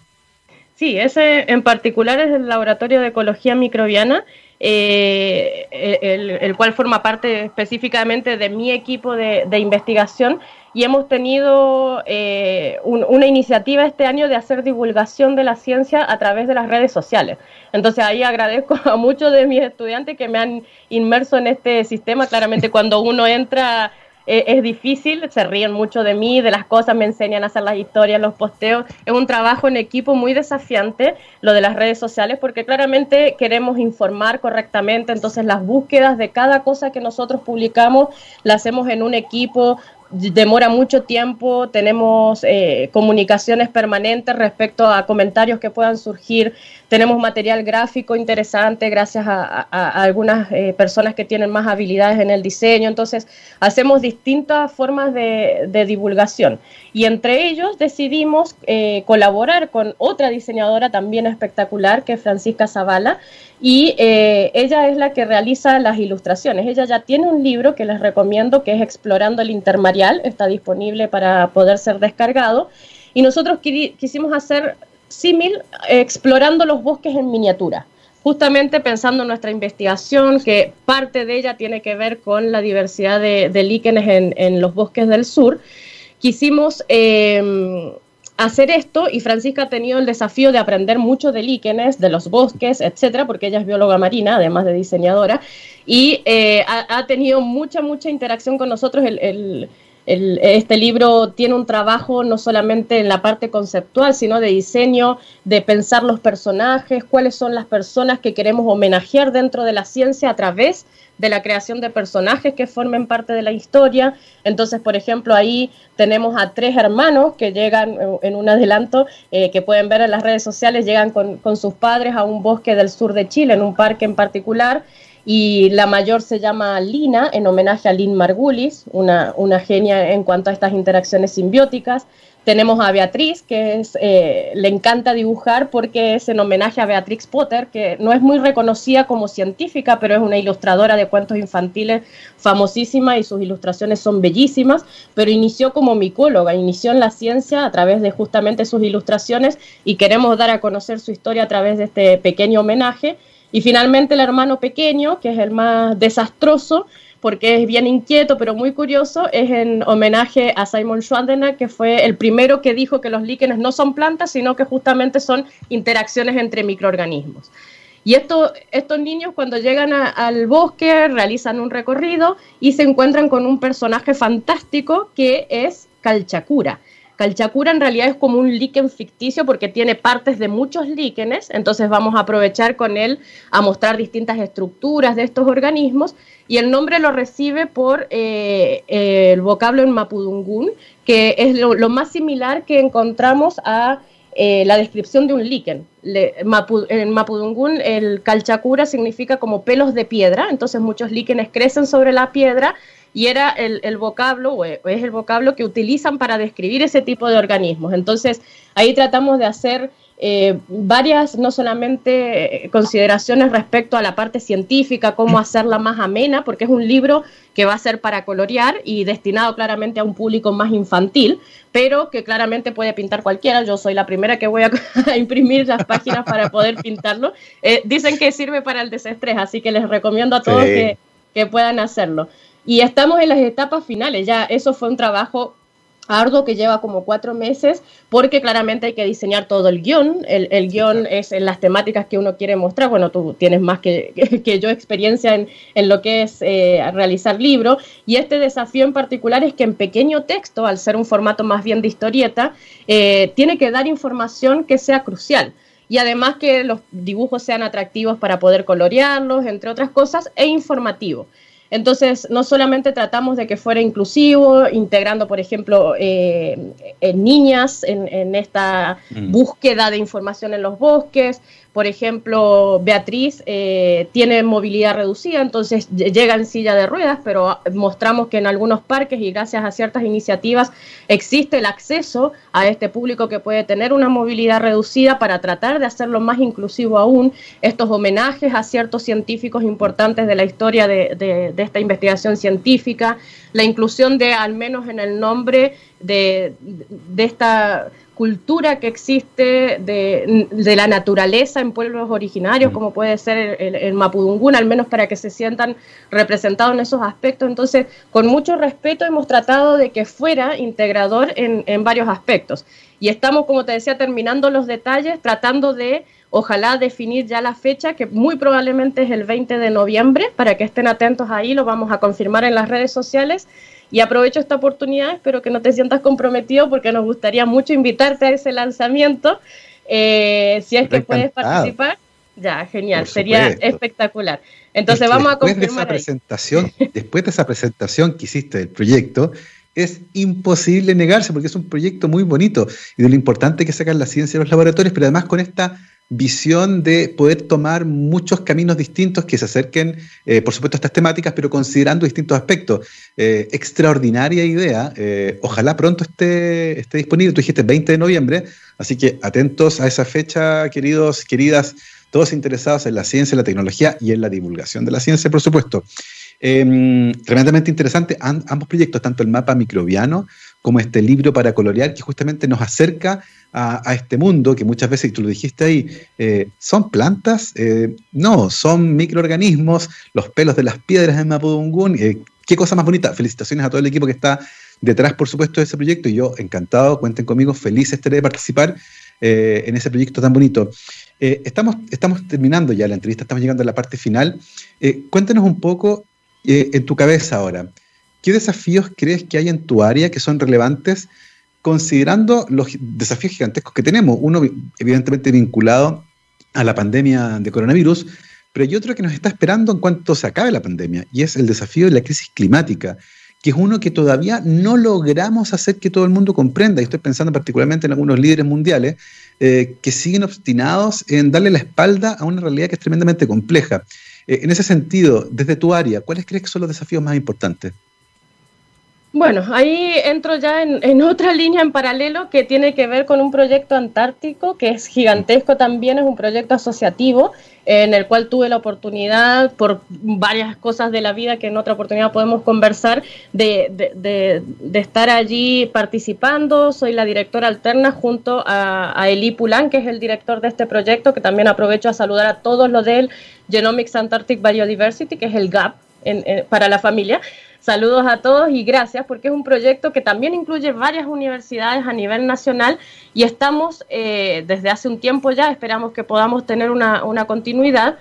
Sí, ese en particular es el Laboratorio de Ecología Microbiana eh, el, cual forma parte específicamente de mi equipo de, de investigación y hemos tenido eh, un, una iniciativa este año de hacer divulgación de la ciencia a través de las redes sociales. Entonces ahí agradezco a muchos de mis estudiantes que me han inmerso en este sistema. Claramente cuando uno entra eh, es difícil, se ríen mucho de mí, de las cosas, me enseñan a hacer las historias, los posteos. Es un trabajo en equipo muy desafiante, lo de las redes sociales, porque claramente queremos informar correctamente, entonces las búsquedas de cada cosa que nosotros publicamos las hacemos en un equipo demora mucho tiempo, tenemos eh, comunicaciones permanentes respecto a comentarios que puedan surgir, tenemos material gráfico interesante gracias a, algunas eh, personas que tienen más habilidades en el diseño, entonces hacemos distintas formas de, de divulgación. Y entre ellos decidimos eh, colaborar con otra diseñadora también espectacular que es Francisca Zavala y eh, ella es la que realiza las ilustraciones. Ella ya tiene un libro que les recomiendo que es Explorando el Intermarial, está disponible para poder ser descargado. Y nosotros quisimos hacer símil explorando los bosques en miniatura justamente pensando en nuestra investigación, que parte de ella tiene que ver con la diversidad de, líquenes en, los bosques del sur, quisimos eh, hacer esto y Francisca ha tenido el desafío de aprender mucho de líquenes, de los bosques, etcétera, porque ella es bióloga marina, además de diseñadora, y eh, ha, tenido mucha, mucha interacción con nosotros. El, este libro tiene un trabajo no solamente en la parte conceptual, sino de diseño, de pensar los personajes, cuáles son las personas que queremos homenajear dentro de la ciencia a través de la creación de personajes que formen parte de la historia. Entonces, por ejemplo, ahí tenemos a tres hermanos que llegan eh, en un adelanto, eh, que pueden ver en las redes sociales, llegan con, con sus padres a un bosque del sur de Chile, en un parque en particular, y la mayor se llama Lina, en homenaje a Lynn Margulis, una, genia en cuanto a estas interacciones simbióticas. Tenemos a Beatriz, que es, eh, le encanta dibujar porque es en homenaje a Beatrix Potter, que no es muy reconocida como científica, pero es una ilustradora de cuentos infantiles famosísima y sus ilustraciones son bellísimas, pero inició como micóloga, inició en la ciencia a través de justamente sus ilustraciones y queremos dar a conocer su historia a través de este pequeño homenaje. Y finalmente el hermano pequeño, que es el más desastroso, porque es bien inquieto, pero muy curioso, es en homenaje a Simon Schwandener, que fue el primero que dijo que los líquenes no son plantas, sino que justamente son interacciones entre microorganismos. Y esto, estos niños cuando llegan al bosque realizan un recorrido y se encuentran con un personaje fantástico que es Calchacura. Calchacura en realidad es como un líquen ficticio porque tiene partes de muchos líquenes, entonces vamos a aprovechar con él a mostrar distintas estructuras de estos organismos y el nombre lo recibe por eh, el vocablo en mapudungún, que es lo, más similar que encontramos a eh, la descripción de un líquen. en mapudungún el calchacura significa como pelos de piedra, entonces muchos líquenes crecen sobre la piedra y era el, vocablo, o es el vocablo que utilizan para describir ese tipo de organismos. Entonces, ahí tratamos de hacer eh, varias, no solamente eh, consideraciones respecto a la parte científica, cómo hacerla más amena, porque es un libro que va a ser para colorear y destinado claramente a un público más infantil, pero que claramente puede pintar cualquiera. Yo soy la primera que voy a, imprimir las páginas para poder pintarlo. Eh, dicen que sirve para el desestrés, así que les recomiendo a todos que, que puedan hacerlo. Y estamos en las etapas finales, ya eso fue un trabajo arduo que lleva como cuatro meses, porque claramente hay que diseñar todo el guion. El, el guion es en las temáticas que uno quiere mostrar. Bueno, tú tienes más que, que, yo experiencia en, en, lo que es eh, realizar libro. Y este desafío en particular es que en pequeño texto, al ser un formato más bien de historieta, eh, tiene que dar información que sea crucial. Y además que los dibujos sean atractivos para poder colorearlos, entre otras cosas, e informativo. Entonces, no solamente tratamos de que fuera inclusivo, integrando, por ejemplo, eh, niñas en, esta mm. búsqueda de información en los bosques, por ejemplo, Beatriz eh, tiene movilidad reducida, entonces llega en silla de ruedas, pero mostramos que en algunos parques y gracias a ciertas iniciativas existe el acceso a este público que puede tener una movilidad reducida para tratar de hacerlo más inclusivo aún. Estos homenajes a ciertos científicos importantes de la historia de, esta investigación científica, la inclusión de, al menos en el nombre de, de esta cultura que existe de, la naturaleza en pueblos originarios, mm. como puede ser el, Mapudungún, al menos para que se sientan representados en esos aspectos. Entonces, con mucho respeto hemos tratado de que fuera integrador en, en varios aspectos. Y estamos, como te decía, terminando los detalles, tratando de, ojalá, definir ya la fecha, que muy probablemente es el 20 de noviembre, para que estén atentos ahí, lo vamos a confirmar en las redes sociales y aprovecho esta oportunidad, espero que no te sientas comprometido porque nos gustaría mucho invitarte a ese lanzamiento. Eh, si es que puedes participar, ya, genial, sería espectacular. Entonces vamos a confirmar. De esa presentación, después de esa presentación que hiciste del proyecto, es imposible negarse porque es un proyecto muy bonito y de lo importante que sacan la ciencia de los laboratorios, pero además con esta visión de poder tomar muchos caminos distintos que se acerquen, eh, por supuesto, a estas temáticas, pero considerando distintos aspectos. Eh, extraordinaria idea. Eh, ojalá pronto esté, esté disponible. Tú dijiste 20 de noviembre, así que atentos a esa fecha, queridos, queridas, todos interesados en la ciencia, en la tecnología y en la divulgación de la ciencia, por supuesto. Em, tremendamente interesante ambos proyectos, tanto el mapa microbiano como este libro para colorear, que justamente nos acerca a, este mundo, que muchas veces, y tú lo dijiste ahí, eh, ¿son plantas? Eh, no, son microorganismos, los pelos de las piedras en Mapudungún. Eh, qué cosa más bonita. Felicitaciones a todo el equipo que está detrás, por supuesto, de ese proyecto. Y yo, encantado, cuenten conmigo, feliz estaré de participar en ese proyecto tan bonito. estamos, estamos terminando ya la entrevista, estamos llegando a la parte final. cuéntenos un poco en tu cabeza ahora. ¿qué desafíos crees que hay en tu área que son relevantes considerando los desafíos gigantescos que tenemos? Uno, evidentemente, vinculado a la pandemia de coronavirus, pero hay otro que nos está esperando en cuanto se acabe la pandemia, y es el desafío de la crisis climática, que es uno que todavía no logramos hacer que todo el mundo comprenda, y estoy pensando particularmente en algunos líderes mundiales, eh, que siguen obstinados en darle la espalda a una realidad que es tremendamente compleja. Eh, en ese sentido, desde tu área, ¿cuáles crees que son los desafíos más importantes? Bueno, ahí entro ya en, otra línea en paralelo que tiene que ver con un proyecto antártico que es gigantesco también, es un proyecto asociativo en el cual tuve la oportunidad, por varias cosas de la vida que en otra oportunidad podemos conversar, de, estar allí participando. Soy la directora alterna junto a, a Eli Pulán, que es el director de este proyecto, que también aprovecho a saludar a todos los del Genomics Antarctic Biodiversity, que es el GAP para la familia. Saludos a todos y gracias porque es un proyecto que también incluye varias universidades a nivel nacional y estamos eh, desde hace un tiempo ya, esperamos que podamos tener una, continuidad,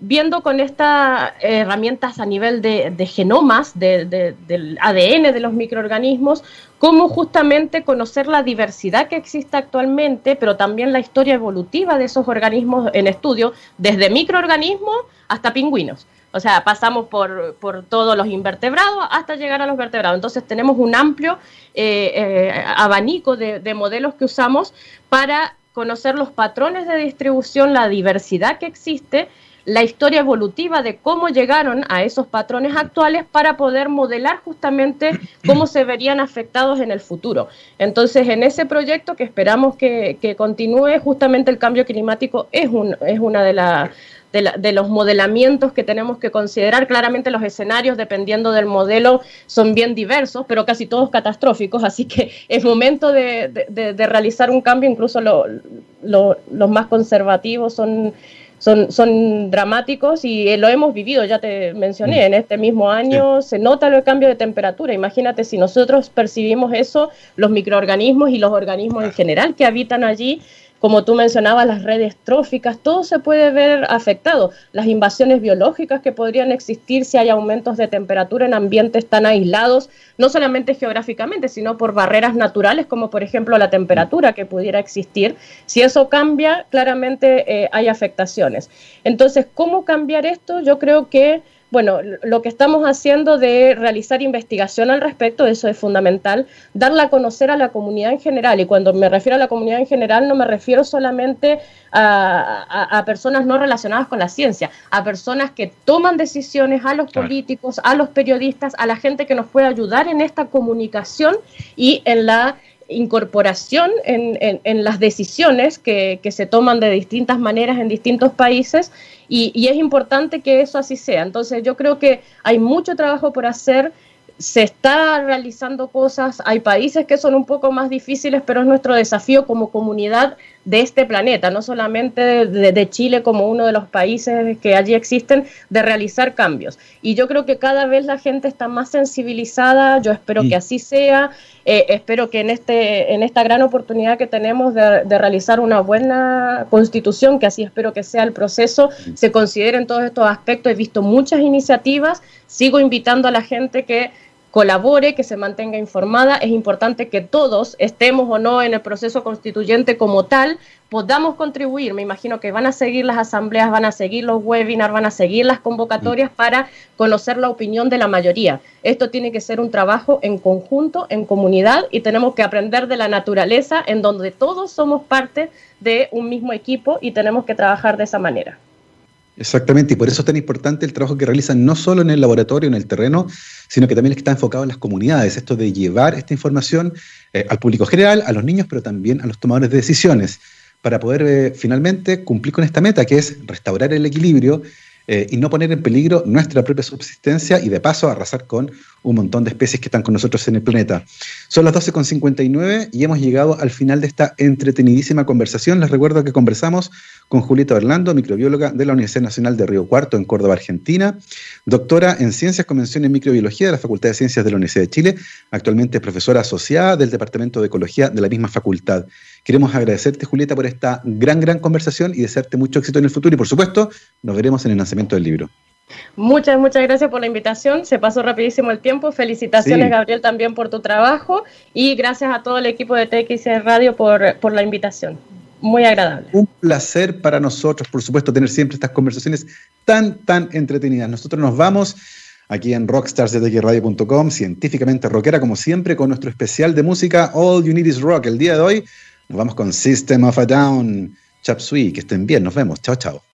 viendo con estas herramientas a nivel de, genomas, del ADN de los microorganismos, cómo justamente conocer la diversidad que existe actualmente, pero también la historia evolutiva de esos organismos en estudio, desde microorganismos hasta pingüinos. O sea, pasamos por, todos los invertebrados hasta llegar a los vertebrados. Entonces tenemos un amplio eh, eh, abanico de, modelos que usamos para conocer los patrones de distribución, la diversidad que existe, la historia evolutiva de cómo llegaron a esos patrones actuales para poder modelar justamente cómo se verían afectados en el futuro. Entonces, en ese proyecto que esperamos que, que continúe, justamente el cambio climático es, un, es una de, las de, los modelamientos que tenemos que considerar. Claramente los escenarios, dependiendo del modelo, son bien diversos, pero casi todos catastróficos, así que es momento de, realizar un cambio, incluso los más conservativos son... Son, son, dramáticos y lo hemos vivido, ya te mencioné, en este mismo año se nota el cambio de temperatura. Imagínate si nosotros percibimos eso, los microorganismos y los organismos en general que habitan allí como tú mencionabas, las redes tróficas, todo se puede ver afectado. Las invasiones biológicas que podrían existir si hay aumentos de temperatura en ambientes tan aislados, no solamente geográficamente, sino por barreras naturales, como por ejemplo la temperatura que pudiera existir. Si eso cambia, claramente eh, hay afectaciones. Entonces, ¿cómo cambiar esto? Yo creo que bueno, lo que estamos haciendo de realizar investigación al respecto, eso es fundamental, darla a conocer a la comunidad en general. Y cuando me refiero a la comunidad en general, no me refiero solamente a, personas no relacionadas con la ciencia, a personas que toman decisiones, a los políticos, a los periodistas, a la gente que nos puede ayudar en esta comunicación y en la incorporación en, las decisiones que, se toman de distintas maneras en distintos países y, es importante que eso así sea. Entonces yo creo que hay mucho trabajo por hacer, se está realizando cosas, hay países que son un poco más difíciles, pero es nuestro desafío como comunidad de este planeta, no solamente de, Chile como uno de los países que allí existen, de realizar cambios. Y yo creo que cada vez la gente está más sensibilizada, yo espero que así sea, eh, espero que en, este, en esta gran oportunidad que tenemos de, de, realizar una buena constitución, que así espero que sea el proceso, se consideren todos estos aspectos. He visto muchas iniciativas, sigo invitando a la gente que colabore, que se mantenga informada. Es importante que todos, estemos o no en el proceso constituyente como tal, podamos contribuir. Me imagino que van a seguir las asambleas, van a seguir los webinars, van a seguir las convocatorias para conocer la opinión de la mayoría. Esto tiene que ser un trabajo en conjunto, en comunidad, y tenemos que aprender de la naturaleza en donde todos somos parte de un mismo equipo y tenemos que trabajar de esa manera. Exactamente, y por eso es tan importante el trabajo que realizan no solo en el laboratorio, en el terreno, sino que también está enfocado en las comunidades, esto de llevar esta información eh, al público general, a los niños, pero también a los tomadores de decisiones, para poder eh, finalmente cumplir con esta meta, que es restaurar el equilibrio eh, y no poner en peligro nuestra propia subsistencia y de paso arrasar con un montón de especies que están con nosotros en el planeta. Son las 12.59 y hemos llegado al final de esta entretenidísima conversación. Les recuerdo que conversamos con Julieta Orlando, microbióloga de la Universidad Nacional de Río Cuarto en Córdoba, Argentina, doctora en Ciencias, Convención en Microbiología de la Facultad de Ciencias de la Universidad de Chile, actualmente profesora asociada del Departamento de Ecología de la misma facultad. Queremos agradecerte, Julieta, por esta gran, gran conversación y desearte mucho éxito en el futuro y, por supuesto, nos veremos en el lanzamiento del libro. Muchas, muchas gracias por la invitación. Se pasó rapidísimo el tiempo. Felicitaciones, Gabriel, también por tu trabajo. Y gracias a todo el equipo de TX Radio por, por la invitación. Muy agradable. Un placer para nosotros, por supuesto, tener siempre estas conversaciones tan, tan entretenidas. Nosotros nos vamos aquí en rockstarsdtxradio.com, científicamente rockera, como siempre, con nuestro especial de música All You Need Is Rock. El día de hoy nos vamos con System of a Down. Chap Sui, que estén bien, nos vemos. Chao, chao.